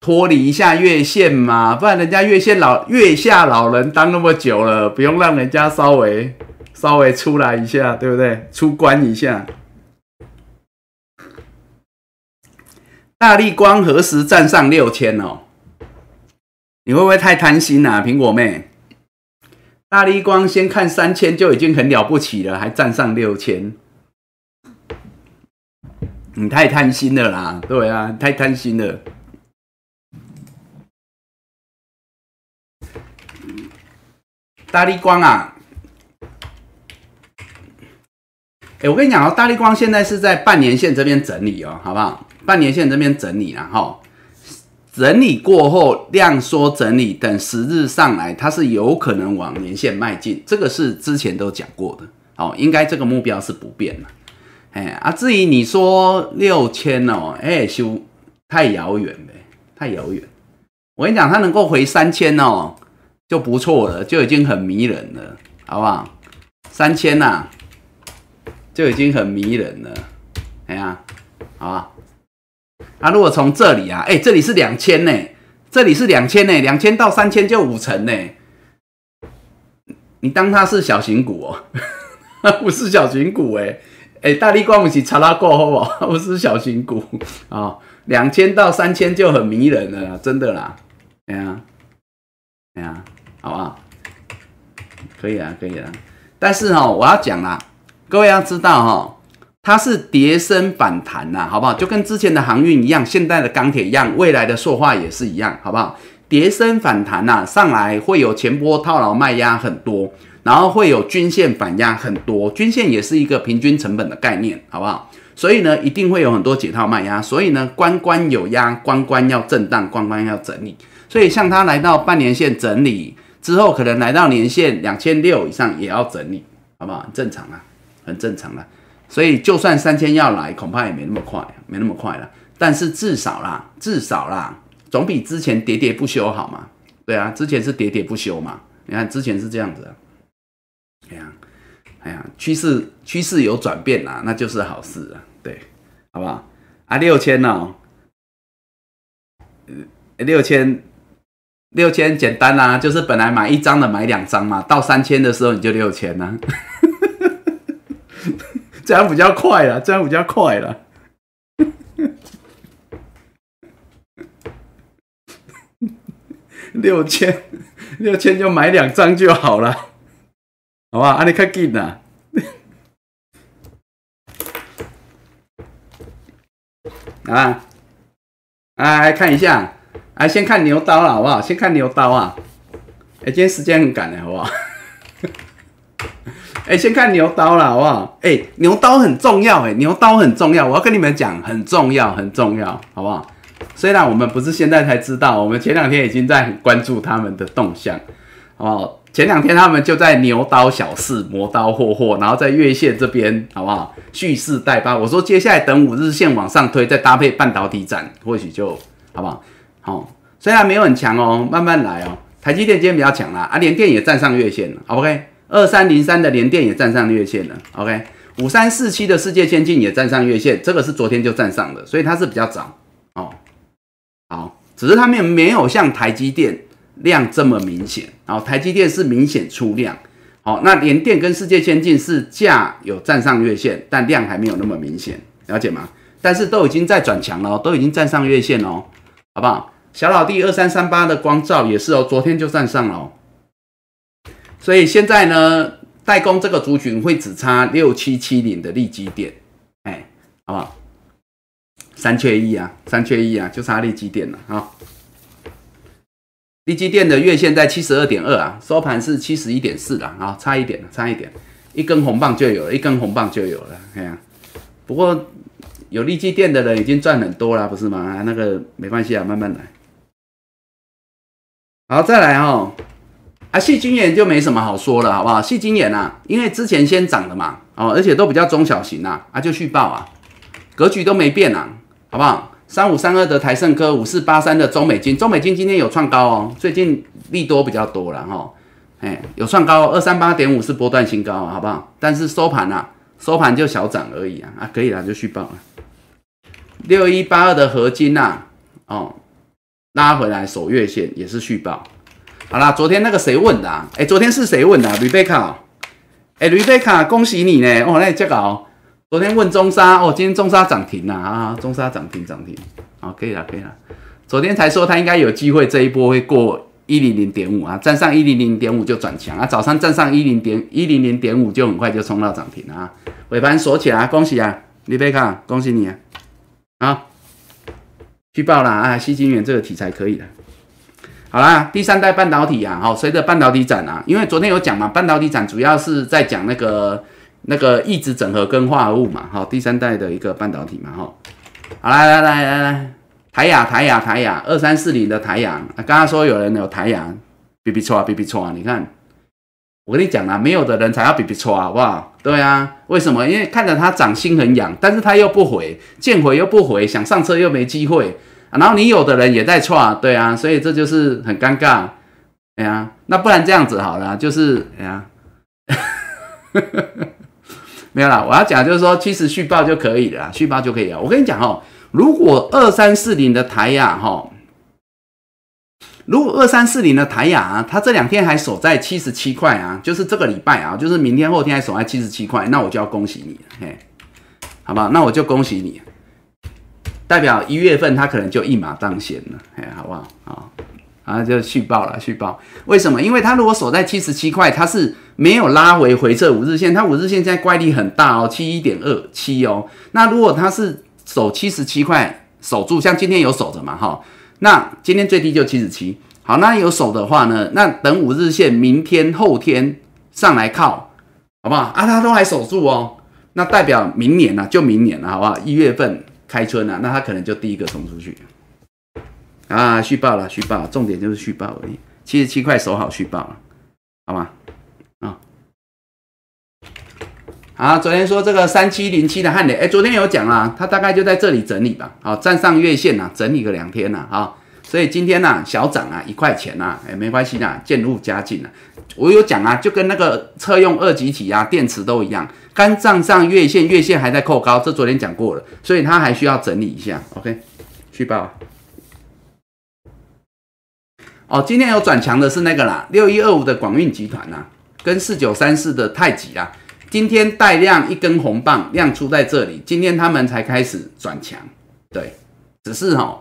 脱离一下月线嘛，不然人家月线老月下老人当那么久了，不用让人家稍微稍微出来一下，对不对？出关一下。大力光何时站上六千哦？你会不会太贪心啊，苹果妹？大力光先看三千就已经很了不起了，还站上六千，你太贪心了啦！对啊，太贪心了。大力光啊，哎，我跟你讲哦，大力光现在是在半年线这边整理哦，好不好？半年线这边整理了哈，整理过后量缩整理，等十日上来，它是有可能往年线迈进，这个是之前都讲过的，哦，应该这个目标是不变的，哎啊，至于你说六千哦，哎，修太遥远呗，太遥远，我跟你讲，它能够回三千哦，就不错了，就已经很迷人了，好不好？三千呐，就已经很迷人了，哎呀，好吧。啊，如果从这里啊，哎，这里是两千呢，这里是两千呢，两千到三千就五成呢。你当它是小型股哦，不是小型股哎，哎，大力光不是查拉过好不好？不是小型股啊，两千到三千就很迷人了，真的啦，哎呀，哎呀，好不好？可以啊，可以啊，但是哈，我要讲啦，各位要知道哈。它是叠升反弹呐，好不好？就跟之前的航运一样，现代的钢铁一样，未来的塑化也是一样，好不好？叠升反弹呐，上来会有前波套牢卖压很多，然后会有均线反压很多，均线也是一个平均成本的概念，好不好？所以呢，一定会有很多解套卖压，所以呢，关关有压，关关要震荡，关关要整理。所以像它来到半年线整理之后，可能来到年线两千六以上也要整理，好不好？很正常啊，很正常啊。所以，就算三千要来，恐怕也没那么快，没那么快了。但是至少啦，至少啦，总比之前喋喋不休好嘛？对啊，之前是喋喋不休嘛。你看之前是这样子，哎呀，哎呀，趋势趋势有转变啦，那就是好事啊。对，好不好？啊，六千哦，六千，六千简单啦，就是本来买一张的买两张嘛，到三千的时候你就六千啦。这样比较快了，这样比较快了。六千，六千就买两张就好了，好吧？阿你看紧呐。啊，来看一下，来先看牛刀了，好不好？先看牛刀啊。哎，今天时间很赶的，好不好？哎，先看牛刀了，好不好？哎，牛刀很重要，哎，牛刀很重要，我要跟你们讲，很重要，很重要，好不好？虽然我们不是现在才知道，我们前两天已经在很关注他们的动向，好不好？前两天他们就在牛刀小试，磨刀霍霍，然后在月线这边，好不好？蓄势待发。我说接下来等五日线往上推，再搭配半导体展，或许就好不好？好，虽然没有很强哦，慢慢来哦。台积电今天比较强啦，啊，联电也站上月线了，OK。二三零三的联电也站上月线了，OK，五三四七的世界先进也站上月线，这个是昨天就站上的，所以它是比较早哦。好，只是它们没有像台积电量这么明显，然后台积电是明显出量，好，那联电跟世界先进是价有站上月线，但量还没有那么明显，了解吗？但是都已经在转强了，都已经站上月线哦，好不好？小老弟二三三八的光照也是哦，昨天就站上了。所以现在呢，代工这个族群会只差六七七零的利基点，哎，好不好？三缺一啊，三缺一啊，就差利基点了啊。利基店的月线在七十二点二啊，收盘是七十一点四了啊，差一点，差一点，一根红棒就有了，一根红棒就有了，哎呀。不过有利基电的人已经赚很多了，不是吗？那个没关系啊，慢慢来。好，再来哦。啊，细晶眼就没什么好说了，好不好？细晶眼啊，因为之前先涨的嘛，哦，而且都比较中小型啊，啊，就续报啊，格局都没变啊，好不好？三五三二的台盛科，五四八三的中美金，中美金今天有创高哦，最近利多比较多了哈，哎，有创高，二三八点五是波段新高，好不好？但是收盘啊，收盘就小涨而已啊，啊，可以了，就续报了。六一八二的合金呐，哦，拉回来守月线也是续报。好啦，昨天那个谁问的？哎，昨天是谁问的？Rebecca，哎吕贝卡恭喜你呢！哦，那这个哦，昨天问中沙，哦，今天中沙涨停了啊！中沙涨停涨停，好，可以了，可以了。昨天才说他应该有机会这一波会过一零零点五啊，站上一零零点五就转强啊，早上站上一零点一零零点五就很快就冲到涨停了啊！尾盘锁起来，恭喜啊吕贝卡恭喜你啊！好，去报了啊，西金元这个题材可以的。好啦，第三代半导体啊，好，随着半导体展啊，因为昨天有讲嘛，半导体展主要是在讲那个那个异质整合跟化合物嘛，好，第三代的一个半导体嘛，哈，好来来来来来，台雅台雅台雅二三四零的台雅，刚刚说有人有台雅，比比错啊比比错啊，你看，我跟你讲啊，没有的人才要比比错啊，好不好？对啊，为什么？因为看着它涨心很痒，但是它又不回，见回又不回，想上车又没机会。然后你有的人也在错，对啊，所以这就是很尴尬，哎呀，那不然这样子好了，就是哎呀，没有啦，我要讲就是说，其实续报就可以了，续报就可以了。我跟你讲哦，如果二三四零的台亚哈，如果二三四零的台亚啊，它这两天还守在七十七块啊，就是这个礼拜啊，就是明天后天还守在七十七块，那我就要恭喜你，嘿，好不好？那我就恭喜你。代表一月份它可能就一马当先了，哎，好不好？啊，就续报了，续报。为什么？因为它如果守在七十七块，它是没有拉回回撤五日线，它五日线现在乖离很大哦，七一点二七哦。那如果它是守七十七块守住，像今天有守着嘛，哈，那今天最低就七十七。好，那有守的话呢，那等五日线明天后天上来靠，好不好？啊，它都还守住哦，那代表明年呢，就明年了，好不好？一月份。开春啊，那他可能就第一个冲出去啊！续报了，续报，重点就是续报而已。七十七块守好续报了，好吗？啊，好，昨天说这个三七零七的汉磊，哎，昨天有讲啦，它大概就在这里整理吧。好，站上月线呐，整理个两天呐，啊，所以今天呢小涨啊，一块钱呐，哎，没关系啦，渐入佳境了。我有讲啊，就跟那个车用二极体啊，电池都一样。刚站上月线，月线还在扣高，这昨天讲过了，所以它还需要整理一下。OK，续报。哦，今天有转强的是那个啦，六一二五的广运集团呐，跟四九三四的太极啦，今天带量一根红棒亮出在这里，今天他们才开始转强。对，只是哈，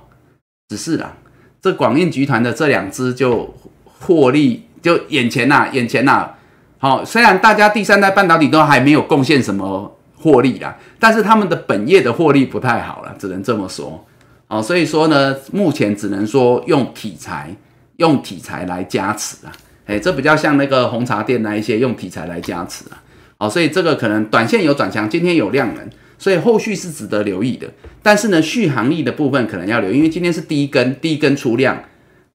只是啦，这广运集团的这两只就获利，就眼前呐，眼前呐。好，虽然大家第三代半导体都还没有贡献什么获利啦，但是他们的本业的获利不太好了，只能这么说。好，所以说呢，目前只能说用题材，用题材来加持啊。哎，这比较像那个红茶店那一些用题材来加持啊。好，所以这个可能短线有转强，今天有量能，所以后续是值得留意的。但是呢，续航力的部分可能要留，因为今天是第一根，第一根出量。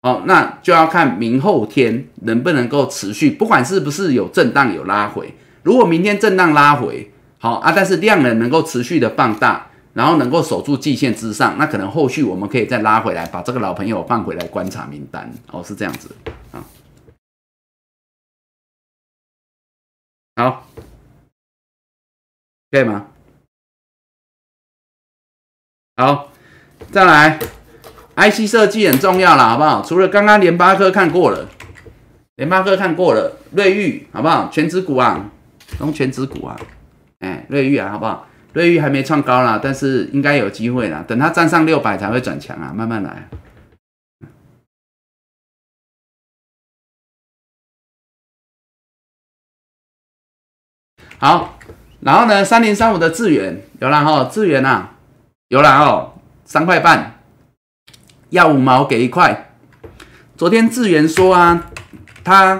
哦，那就要看明后天能不能够持续，不管是不是有震荡有拉回。如果明天震荡拉回，好啊，但是量能能够持续的放大，然后能够守住季线之上，那可能后续我们可以再拉回来，把这个老朋友放回来观察名单。哦，是这样子啊。好，可以吗？好，再来。IC 设计很重要了，好不好？除了刚刚联发科看过了，联发科看过了，瑞昱好不好？全指股啊，中全指股啊，哎，瑞昱啊，好不好？瑞昱还没创高啦，但是应该有机会啦。等它站上六百才会转强啊，慢慢来。好，然后呢，三零三五的智远有了哈，智远呐，有了哦，三块半。要五毛给一块。昨天智源说啊，他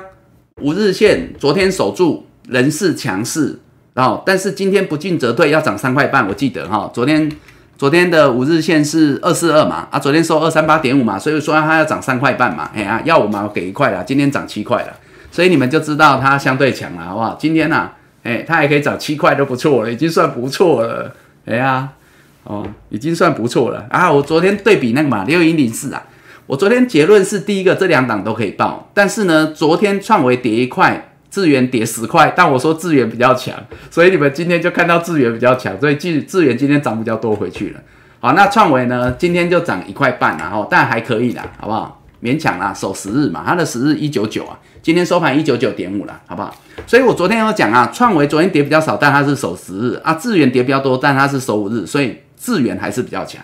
五日线昨天守住，人是强势，然后但是今天不进则退，要涨三块半。我记得哈，昨天昨天的五日线是二四二嘛，啊，昨天收二三八点五嘛，所以说它要涨三块半嘛，哎呀，要五毛给一块了，今天涨七块了，所以你们就知道它相对强了，好不好？今天呐，哎，它还可以涨七块都不错了，已经算不错了，哎呀。哦，已经算不错了啊！我昨天对比那个嘛，六一零四啊，我昨天结论是第一个，这两档都可以报。但是呢，昨天创维跌一块，智源跌十块，但我说智源比较强，所以你们今天就看到智源比较强，所以智智源今天涨比较多回去了。好，那创维呢，今天就涨一块半啦，哦，但还可以啦，好不好？勉强啦，守十日嘛，它的十日一九九啊，今天收盘一九九点五了，好不好？所以我昨天有讲啊，创维昨天跌比较少，但它是守十日啊，智远跌比较多，但它是守五日，所以智源还是比较强，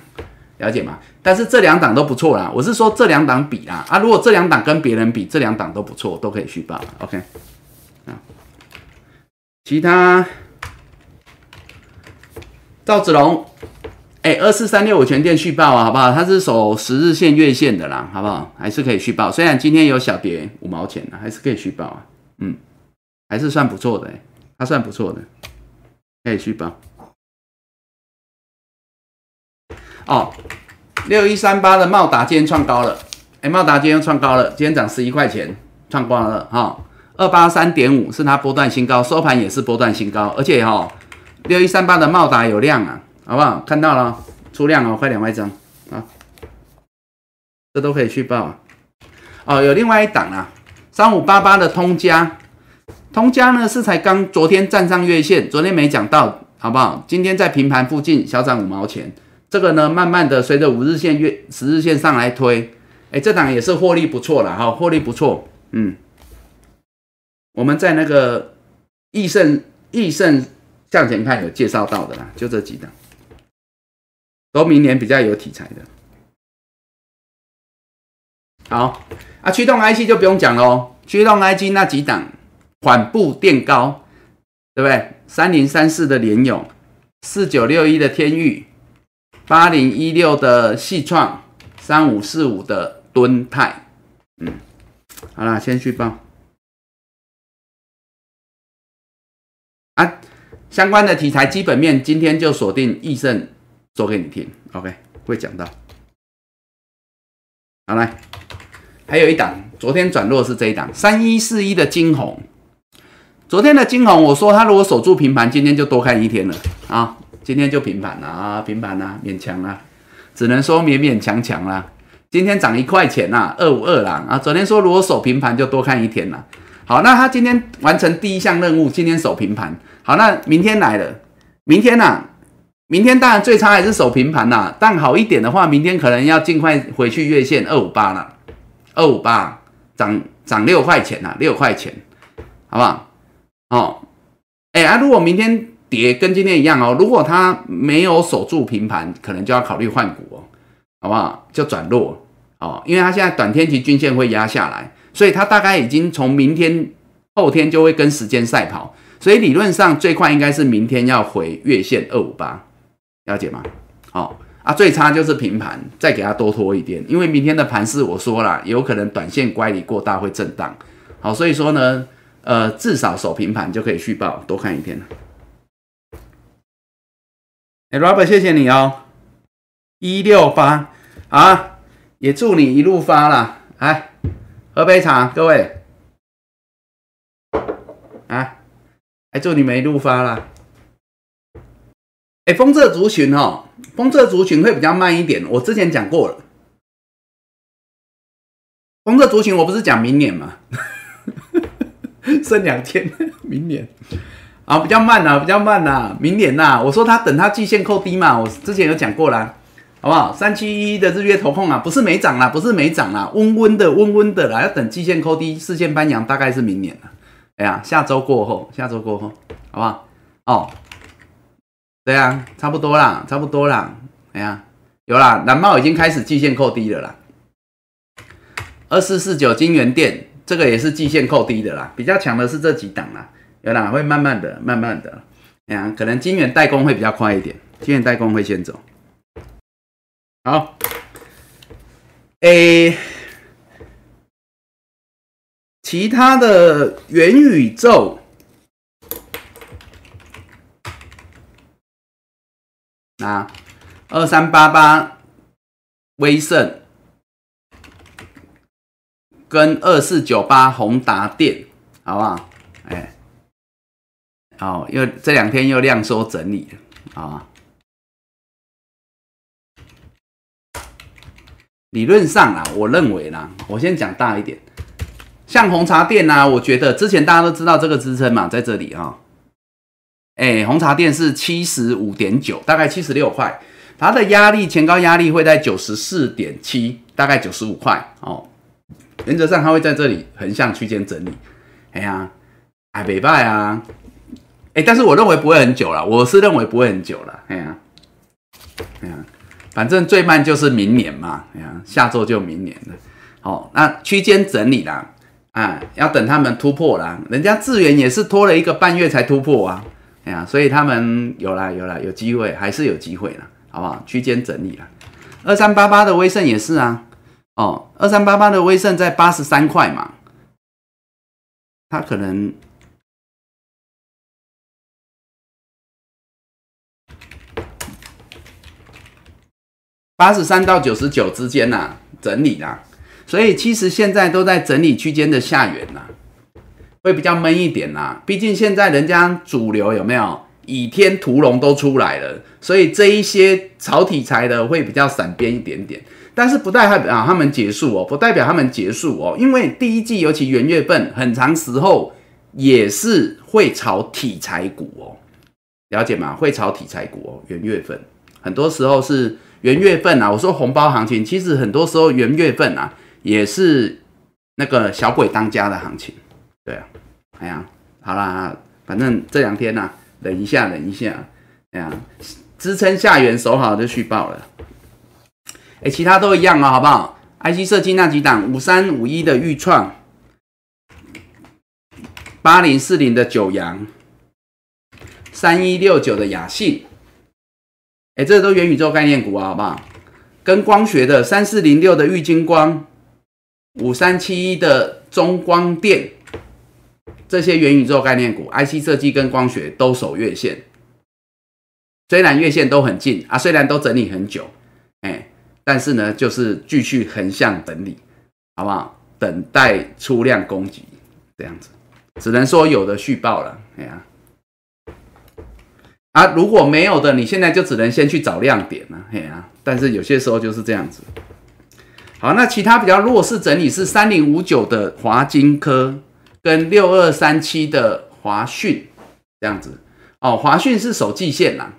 了解吗？但是这两档都不错啦，我是说这两档比啦，啊，如果这两档跟别人比，这两档都不错，都可以续报，OK，啊，其他赵子龙。哎，二四三六五全店续报啊，好不好？它是守十日线、月线的啦，好不好？还是可以续报，虽然今天有小跌五毛钱了，还是可以续报啊。嗯，还是算不错的，哎，它算不错的，可以续报。哦，六一三八的茂达今天创高了，哎，茂达今天又创高了，今天涨十一块钱，创高了哈。二八三点五是它波段新高，收盘也是波段新高，而且哈，六一三八的茂达有量啊。好不好？看到了，出量哦，快两万张啊！这都可以去报啊哦。有另外一档啊，三五八八的通家，通家呢是才刚昨天站上月线，昨天没讲到，好不好？今天在平盘附近小涨五毛钱，这个呢慢慢的随着五日线、月十日线上来推，哎，这档也是获利不错了哈，获利不错，嗯。我们在那个易盛易盛向前看有介绍到的啦，就这几档。都明年比较有题材的，好啊，驱动 IC 就不用讲喽，驱动 IC 那几档缓步垫高，对不对？三零三四的联勇，四九六一的天域，八零一六的细创，三五四五的敦泰，嗯，好了，先去报啊，相关的题材基本面今天就锁定益盛。说给你听，OK，会讲到。好来，还有一档，昨天转弱是这一档，三一四一的金红。昨天的金红，我说它如果守住平盘，今天就多看一天了啊，今天就平盘了啊，平盘啦，勉强啦，只能说勉勉强强啦。今天涨一块钱啦，二五二啦啊。昨天说如果守平盘就多看一天了。好，那他今天完成第一项任务，今天守平盘。好，那明天来了，明天呢？明天当然最差还是守平盘啦，但好一点的话，明天可能要尽快回去月线二五八了，二五八涨涨六块钱呐，六块钱，好不好？哦，哎啊，如果明天跌跟今天一样哦，如果它没有守住平盘，可能就要考虑换股哦，好不好？就转弱哦，因为它现在短天期均线会压下来，所以它大概已经从明天后天就会跟时间赛跑，所以理论上最快应该是明天要回月线二五八。了解吗？好啊，最差就是平盘，再给它多拖一点，因为明天的盘势我说了，有可能短线乖离过大会震荡。好，所以说呢，呃，至少守平盘就可以续报，多看一天了。哎，Robert，谢谢你哦，一六八啊，也祝你一路发了，来喝杯茶，各位啊，还祝你们一路发了。哎，风色族群哦，风色族群会比较慢一点。我之前讲过了，风色族群我不是讲明年吗，剩两天，明年啊比较慢呐，比较慢呐，明年呐，我说他等他季线扣低嘛，我之前有讲过啦，好不好？三七一的日月投控啊，不是没涨啦，不是没涨啦，温温的，温温的啦，要等季线扣低，四线翻阳，大概是明年了。哎呀，下周过后，下周过后，好不好？哦。对啊，差不多啦，差不多啦。哎呀，有啦，蓝帽已经开始季线扣低了啦。二四四九金源店这个也是季线扣低的啦，比较强的是这几档啦。有啦，会慢慢的、慢慢的。哎呀，可能金源代工会比较快一点，金源代工会先走。好，诶，其他的元宇宙。啊，二三八八威盛跟二四九八宏达电，好不好？哎，好，又这两天又量缩整理了，啊。理论上啊，我认为啦，我先讲大一点，像红茶店呐，我觉得之前大家都知道这个支撑嘛，在这里啊。哎，红茶店是七十五点九，大概七十六块。它的压力前高压力会在九十四点七，大概九十五块哦。原则上它会在这里横向区间整理。哎呀，哎，北拜啊，哎，但是我认为不会很久了，我是认为不会很久了。哎呀，哎呀，反正最慢就是明年嘛。哎呀，下周就明年了。好，那区间整理啦，啊，要等他们突破啦。人家智源也是拖了一个半月才突破啊。哎呀，所以他们有啦有啦有机会，还是有机会啦，好不好？区间整理啦。二三八八的威盛也是啊。哦，二三八八的威盛在八十三块嘛，它可能八十三到九十九之间呐，整理啦。所以其实现在都在整理区间的下缘呐，会比较闷一点呐。毕竟现在人家主流有没有倚天屠龙都出来了，所以这一些炒题材的会比较散边一点点。但是不代表他们结束哦，不代表他们结束哦，因为第一季尤其元月份很长时候也是会炒题材股哦，了解吗？会炒题材股哦，元月份很多时候是元月份啊。我说红包行情，其实很多时候元月份啊。也是那个小鬼当家的行情，对啊，哎呀，好啦，反正这两天呢，忍一下，忍一下，哎呀，支撑下缘守好就续报了，哎，其他都一样啊，好不好？IC 设计那几档，五三五一的预创，八零四零的九阳，三一六九的雅信，哎，这都元宇宙概念股啊，好不好？跟光学的三四零六的玉金光。五三七一的中光电，这些元宇宙概念股，IC 设计跟光学都守月线，虽然月线都很近啊，虽然都整理很久，哎，但是呢，就是继续横向整理，好不好？等待出量攻击这样子，只能说有的续报了，哎呀，啊如果没有的，你现在就只能先去找亮点了，哎呀，但是有些时候就是这样子。好，那其他比较弱势整理是三零五九的华金科跟六二三七的华讯这样子哦，华讯是守季线啦，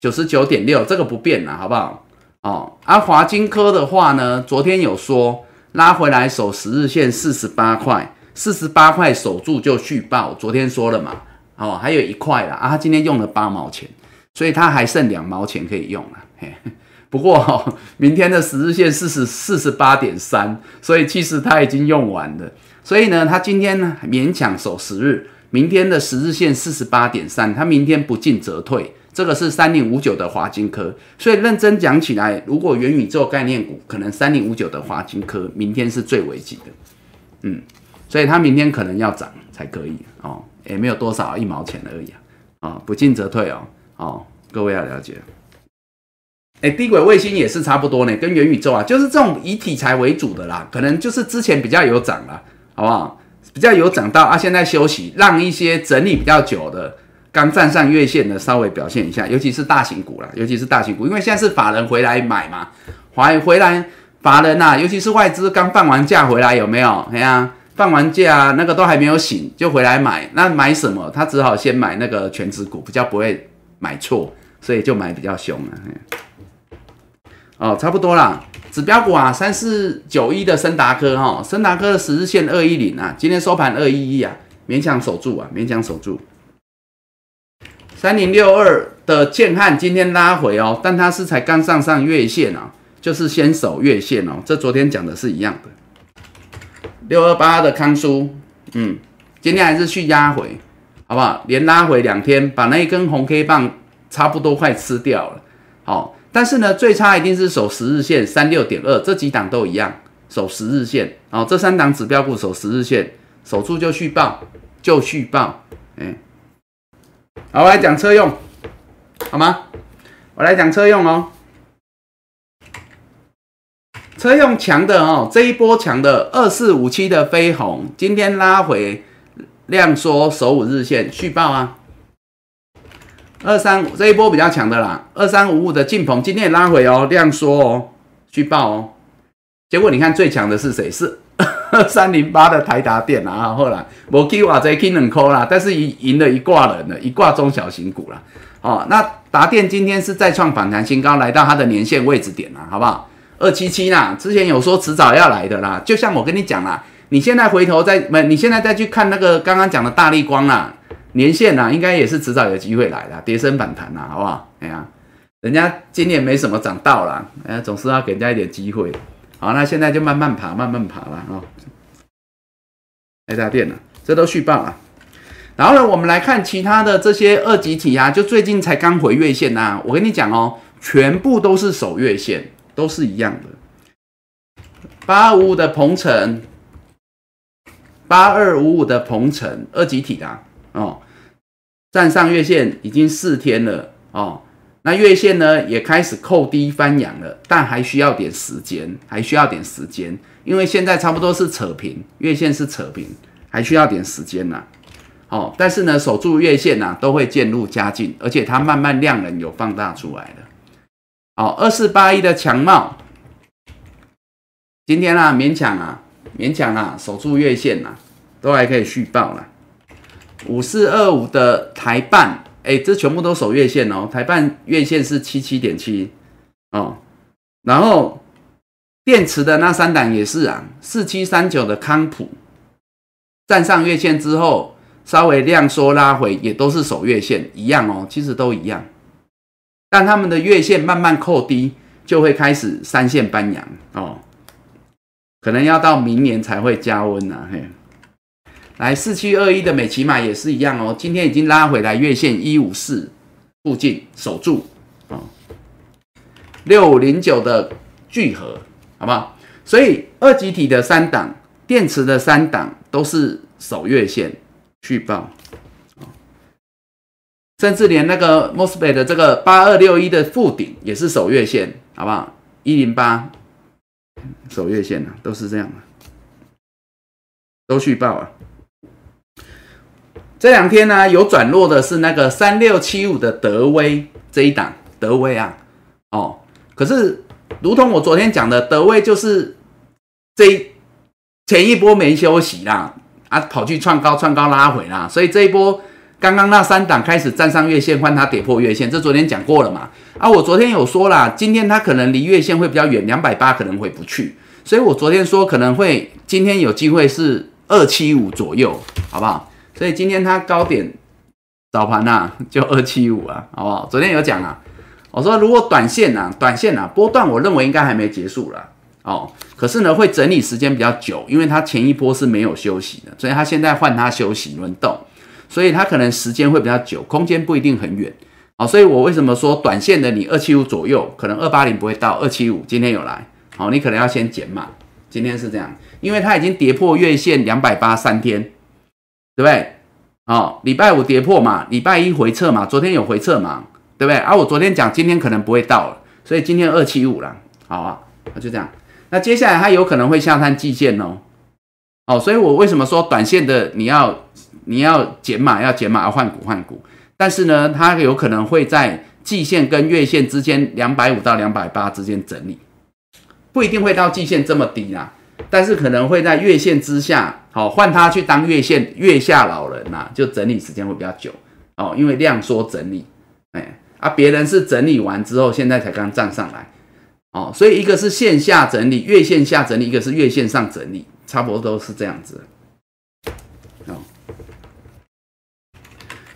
九十九点六，这个不变啦，好不好？哦，啊华金科的话呢，昨天有说拉回来守十日线四十八块，四十八块守住就续报，昨天说了嘛，哦，还有一块啦，啊，他今天用了八毛钱，所以他还剩两毛钱可以用了，嘿。不过，明天的十日线四十四十八点三，所以其实他已经用完了。所以呢，他今天呢勉强守十日，明天的十日线四十八点三，他明天不进则退。这个是三零五九的华金科，所以认真讲起来，如果元宇宙概念股，可能三零五九的华金科明天是最危急的。嗯，所以他明天可能要涨才可以哦，也没有多少一毛钱而已啊，啊，不进则退哦，哦，各位要了解。哎，低轨卫星也是差不多呢，跟元宇宙啊，就是这种以题材为主的啦，可能就是之前比较有涨了，好不好？比较有涨到啊，现在休息，让一些整理比较久的，刚站上月线的稍微表现一下，尤其是大型股啦，尤其是大型股，因为现在是法人回来买嘛，回回来法人呐，尤其是外资刚放完假回来，有没有？哎呀，放完假那个都还没有醒就回来买，那买什么？他只好先买那个全指股，比较不会买错，所以就买比较凶了。哦，差不多啦，指标股啊，三四九一的森达科哈，森达科的十日线二一零啊，今天收盘二一一啊，勉强守住啊，勉强守住。三零六二的建汉今天拉回哦，但它是才刚上上月线啊，就是先守月线哦，这昨天讲的是一样的。六二八的康舒，嗯，今天还是去压回，好不好？连拉回两天，把那一根红 K 棒差不多快吃掉了，好。但是呢，最差一定是守十日线三六点二，这几档都一样，守十日线。哦，这三档指标股守十日线，守住就续报，就续报。哎，好，我来讲车用，好吗？我来讲车用哦。车用强的哦，这一波强的二四五七的飞鸿，今天拉回量缩首五日线续报啊。二三五这一波比较强的啦，二三五五的晋鹏今天也拉回哦，量缩哦，续报哦。结果你看最强的是谁？是 二三零八的台达电啊，后来我给瓦贼 King 两扣啦，但是赢赢了一挂人了，一挂中小型股了。哦，那达电今天是再创反弹新高，来到它的年线位置点了，好不好？二七七啦，之前有说迟早要来的啦，就像我跟你讲啦，你现在回头再没，你现在再去看那个刚刚讲的大力光啦，年线啦，应该也是迟早有机会来的，跌升反弹啦，好不好？哎呀，人家今年没什么涨到啦，哎，总是要给人家一点机会。好，那现在就慢慢爬，慢慢爬了啊。台达电了，这都续报啊。然后呢，我们来看其他的这些二级体啊，就最近才刚回月线呐。我跟你讲哦，全部都是守月线。都是一样的，八五五的鹏程，八二五五的鹏程，二级体的哦，站上月线已经四天了哦，那月线呢也开始扣低翻阳了，但还需要点时间，还需要点时间，因为现在差不多是扯平，月线是扯平，还需要点时间呐。哦，但是呢，守住月线呐，都会渐入佳境，而且它慢慢量能有放大出来的。好，二四八一的强茂，今天啊勉强啊勉强啊守住月线呐，都还可以续报了。五四二五的台半，哎，这全部都守月线哦。台半月线是七七点七哦，然后电池的那三档也是啊，四七三九的康普站上月线之后，稍微量缩拉回，也都是守月线一样哦，其实都一样。但他们的月线慢慢扣低，就会开始三线搬阳哦，可能要到明年才会加温呐。嘿，来四七二一的美骑马也是一样哦，今天已经拉回来月线一五四附近守住哦。六五零九的聚合，好不好？所以二级体的三档，电池的三档都是守月线续报。甚至连那个 Mosfet 的这个八二六一的附顶也是守月线，好不好？一零八守月线啊，都是这样的，都续报啊。这两天呢，有转弱的是那个三六七五的德威这一档，德威啊，哦，可是如同我昨天讲的，德威就是这前一波没休息啦，啊，跑去创高，创高拉回啦，所以这一波。刚刚那三档开始站上月线，换它跌破月线，这昨天讲过了嘛？啊，我昨天有说啦，今天它可能离月线会比较远，两百八可能回不去，所以我昨天说可能会今天有机会是二七五左右，好不好？所以今天它高点早盘呐 就二七五啊，好不好？昨天有讲啊，我说如果短线呐，短线呐波段，我认为应该还没结束了哦，可是呢会整理时间比较久，因为它前一波是没有休息的，所以它现在换它休息轮动。所以它可能时间会比较久，空间不一定很远，好，所以我为什么说短线的你二七五左右，可能二八零不会到二七五，今天有来，好，你可能要先减码，今天是这样，因为它已经跌破月线两百八三天，对不对？哦，礼拜五跌破嘛，礼拜一回撤嘛，昨天有回撤嘛，对不对？啊，我昨天讲今天可能不会到了，所以今天二七五了，好啊，那就这样，那接下来它有可能会下探季线哦，哦，所以我为什么说短线的你要？你要减码，要减码，要换股换股，但是呢，它有可能会在季线跟月线之间两百五到两百八之间整理，不一定会到季线这么低啦，但是可能会在月线之下，好换它去当月线月下老人呐，就整理时间会比较久。哦，因为量缩整理，哎啊，别人是整理完之后，现在才刚站上来。哦，所以一个是线下整理，月线下整理，一个是月线上整理，差不多都是这样子。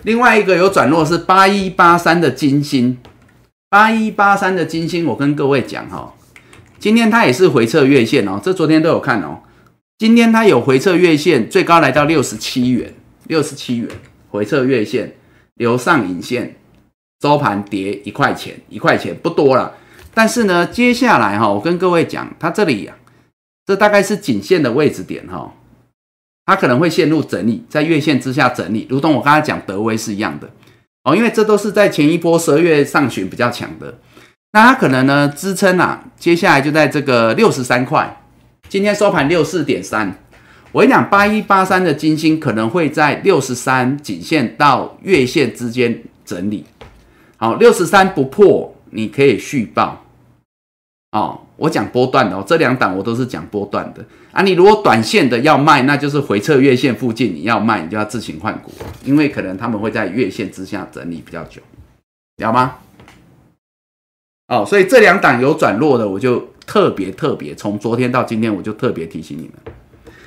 另外一个有转弱是八一八三的金星，八一八三的金星，我跟各位讲哈，今天它也是回撤月线哦，这昨天都有看哦，今天它有回撤月线，最高来到六十七元，六十七元回撤月线，留上影线，周盘跌一块钱，一块钱不多了，但是呢，接下来哈，我跟各位讲，它这里呀，这大概是颈线的位置点哈。它可能会陷入整理，在月线之下整理，如同我刚才讲德威是一样的。哦，因为这都是在前一波十二月上旬比较强的，那它可能呢支撑啊，接下来就在这个六十三块，今天收盘六四点三，我跟你讲八一八三的金星可能会在六十三颈线到月线之间整理，好，六十三不破你可以续报，哦。我讲波段的哦，这两档我都是讲波段的啊。你如果短线的要卖，那就是回撤月线附近你要卖，你就要自行换股，因为可能他们会在月线之下整理比较久，了吗？哦，所以这两档有转弱的，我就特别特别从昨天到今天，我就特别提醒你们，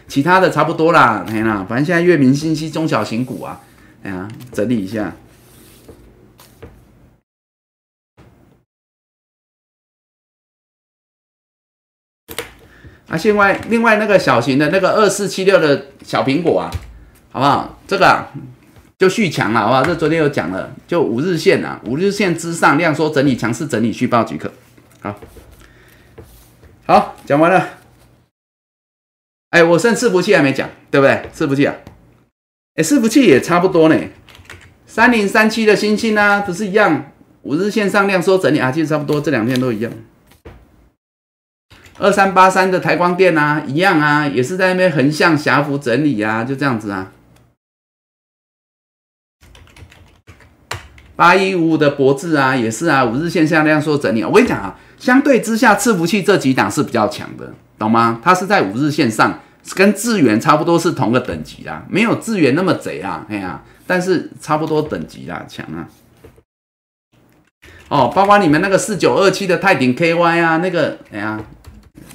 其他的差不多啦，哎呀，反正现在月明信息中小型股啊，哎呀，整理一下。啊，另外另外那个小型的那个二四七六的小苹果啊，好不好？这个啊就续强了，好不好？这昨天有讲了，就五日线啊，五日线之上量缩整理，强势整理续报即可。好，好，讲完了。哎，我剩伺服器还没讲，对不对？伺服器啊，哎，伺服器也差不多呢。三零三七的星星啊，不是一样？五日线上量缩整理啊，其实差不多，这两天都一样。二三八三的台光电啊，一样啊，也是在那边横向狭幅整理啊，就这样子啊。八一五五的博智啊，也是啊，五日线下量缩整理。我跟你讲啊，相对之下，伺服器这几档是比较强的，懂吗？它是在五日线上，跟智源差不多是同个等级啦，没有智源那么贼啊，哎呀，但是差不多等级啦，强啊。哦，包括你们那个四九二七的泰鼎 KY 啊，那个，哎呀。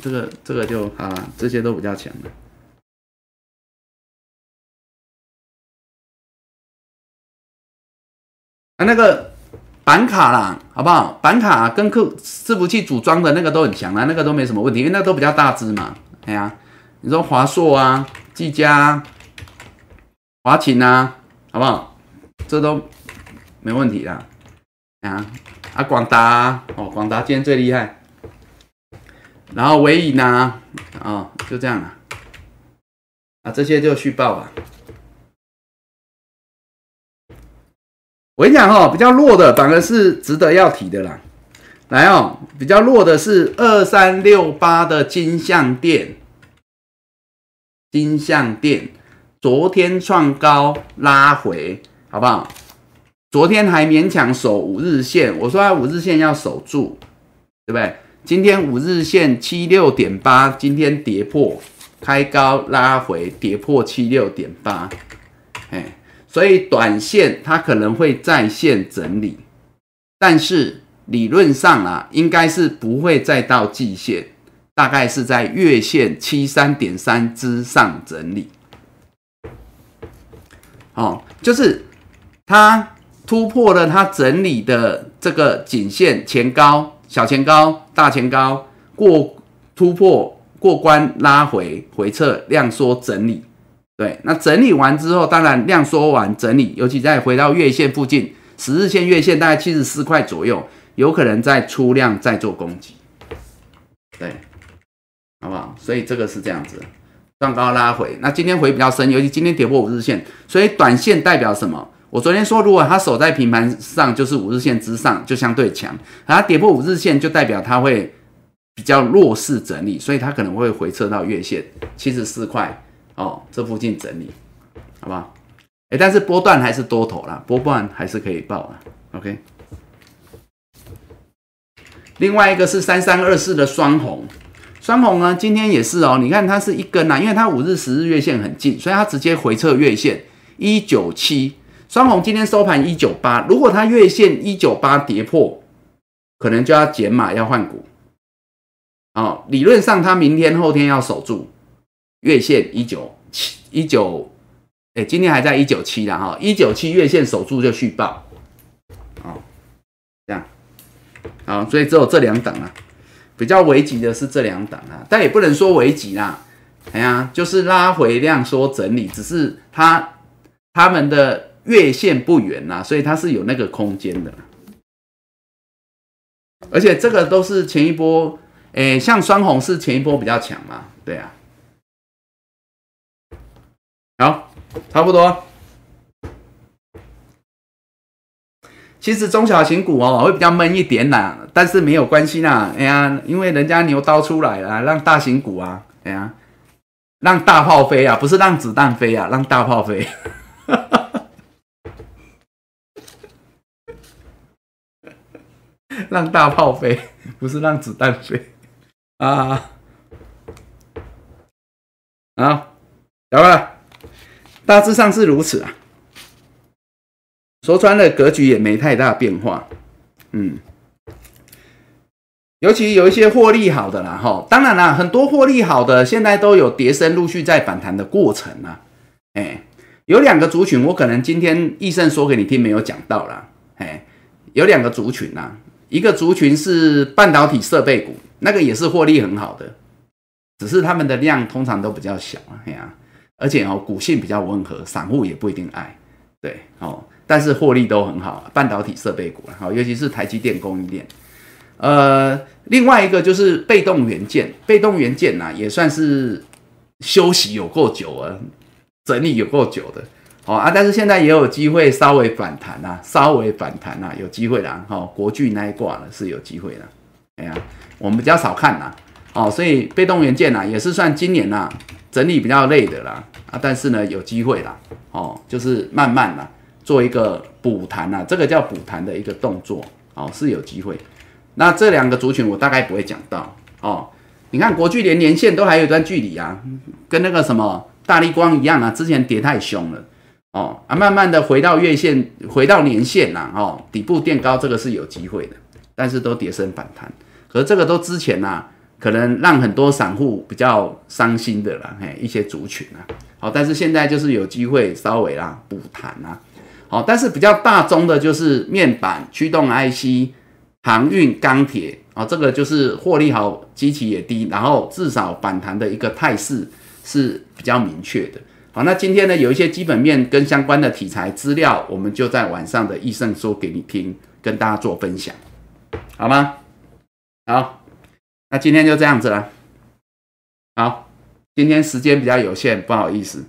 这个这个就啊，这些都比较强的。啊，那个板卡啦，好不好？板卡跟客伺服器组装的那个都很强啊，那个都没什么问题，因为那都比较大只嘛。哎呀，你说华硕啊、技嘉、华擎啊，好不好？这都没问题的。啊啊，广达哦，广达今天最厉害。然后尾影呢？啊，就这样了。啊，这些就续报吧。我跟你讲哈，比较弱的反而是值得要提的啦。来哦，比较弱的是二三六八的金相店。金相店昨天创高拉回，好不好？昨天还勉强守五日线，我说五日线要守住，对不对？今天五日线七六点八，今天跌破，开高拉回，跌破七六点八，哎，所以短线它可能会再线整理，但是理论上啊，应该是不会再到季线，大概是在月线七三点三之上整理。哦，就是它突破了它整理的这个颈线前高。小前高、大前高过突破过关拉回回撤量缩整理，对，那整理完之后，当然量缩完整理，尤其再回到月线附近，十日线月线大概七十四块左右，有可能再出量再做攻击，对，好不好？所以这个是这样子，上高拉回，那今天回比较深，尤其今天跌破五日线，所以短线代表什么？我昨天说，如果它守在平盘上，就是五日线之上，就相对强；它跌破五日线，就代表它会比较弱势整理，所以它可能会回撤到月线七十四块哦，这附近整理，好不好？哎，但是波段还是多头啦，波段还是可以报啦。OK。另外一个是三三二四的双红，双红呢，今天也是哦，你看它是一根啊，因为它五日、十日月线很近，所以它直接回撤月线一九七。双红今天收盘一九八，如果它月线一九八跌破，可能就要减码要换股。哦，理论上它明天后天要守住月线一九七一九，哎，今天还在一九七了哈，一九七月线守住就续报。哦，这样，好，所以只有这两档啊，比较危急的是这两档啊，但也不能说危急啦，哎呀，就是拉回量缩整理，只是它他们的。月线不远呐，所以它是有那个空间的，而且这个都是前一波，诶，像双红是前一波比较强嘛，对啊，好，差不多。其实中小型股哦会比较闷一点啦，但是没有关系啦，哎呀，因为人家牛刀出来了，让大型股啊，哎呀，让大炮飞啊，不是让子弹飞啊，让大炮飞。让大炮飞，不是让子弹飞。啊，好，来吧，大致上是如此啊。说穿了，格局也没太大变化，嗯。尤其有一些获利好的啦，哈，当然啦，很多获利好的现在都有跌升，陆续在反弹的过程啊。哎，有两个族群，我可能今天易胜说给你听没有讲到啦。哎，有两个族群啊，一个族群是半导体设备股，那个也是获利很好的，只是他们的量通常都比较小啊，哎呀，而且哦，股性比较温和，散户也不一定爱，对，哦，但是获利都很好，半导体设备股啊，好，尤其是台积电供应链。呃，另外一个就是被动元件，被动元件呐也算是休息有够久啊，整理有够久的，哦啊，但是现在也有机会稍微反弹啊，稍微反弹啊，有机会啦，哈，国巨那一挂了是有机会的，哎呀，我们比较少看呐，哦，所以被动元件呐也是算今年呐整理比较累的啦，啊，但是呢有机会啦，哦，就是慢慢啦做一个补弹呐，这个叫补弹的一个动作，哦，是有机会。那这两个族群我大概不会讲到哦。你看国巨连连线都还有一段距离啊，跟那个什么大力光一样啊，之前跌太凶了哦啊，慢慢的回到月线，回到年线啦哦，底部垫高这个是有机会的，但是都跌升反弹，可是这个都之前呐，可能让很多散户比较伤心的啦，嘿，一些族群啊，好，但是现在就是有机会稍微啦补弹啊，好，但是比较大宗的就是面板驱动 IC。航运、钢铁啊，这个就是获利好，基期也低，然后至少反弹的一个态势是比较明确的。好，那今天呢，有一些基本面跟相关的题材资料，我们就在晚上的易胜说给你听，跟大家做分享，好吗？好，那今天就这样子了。好，今天时间比较有限，不好意思，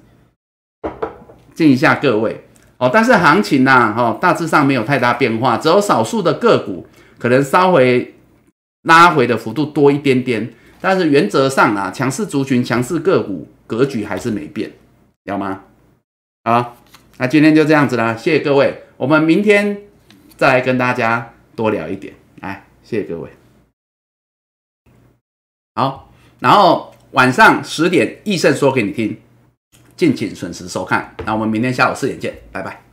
敬一下各位。哦，但是行情呢，哦，大致上没有太大变化，只有少数的个股。可能稍微拉回的幅度多一点点，但是原则上啊，强势族群、强势个股格局还是没变，有吗？好，那今天就这样子啦，谢谢各位，我们明天再来跟大家多聊一点，来，谢谢各位。好，然后晚上十点易胜说给你听，敬请准时收看，那我们明天下午四点见，拜拜。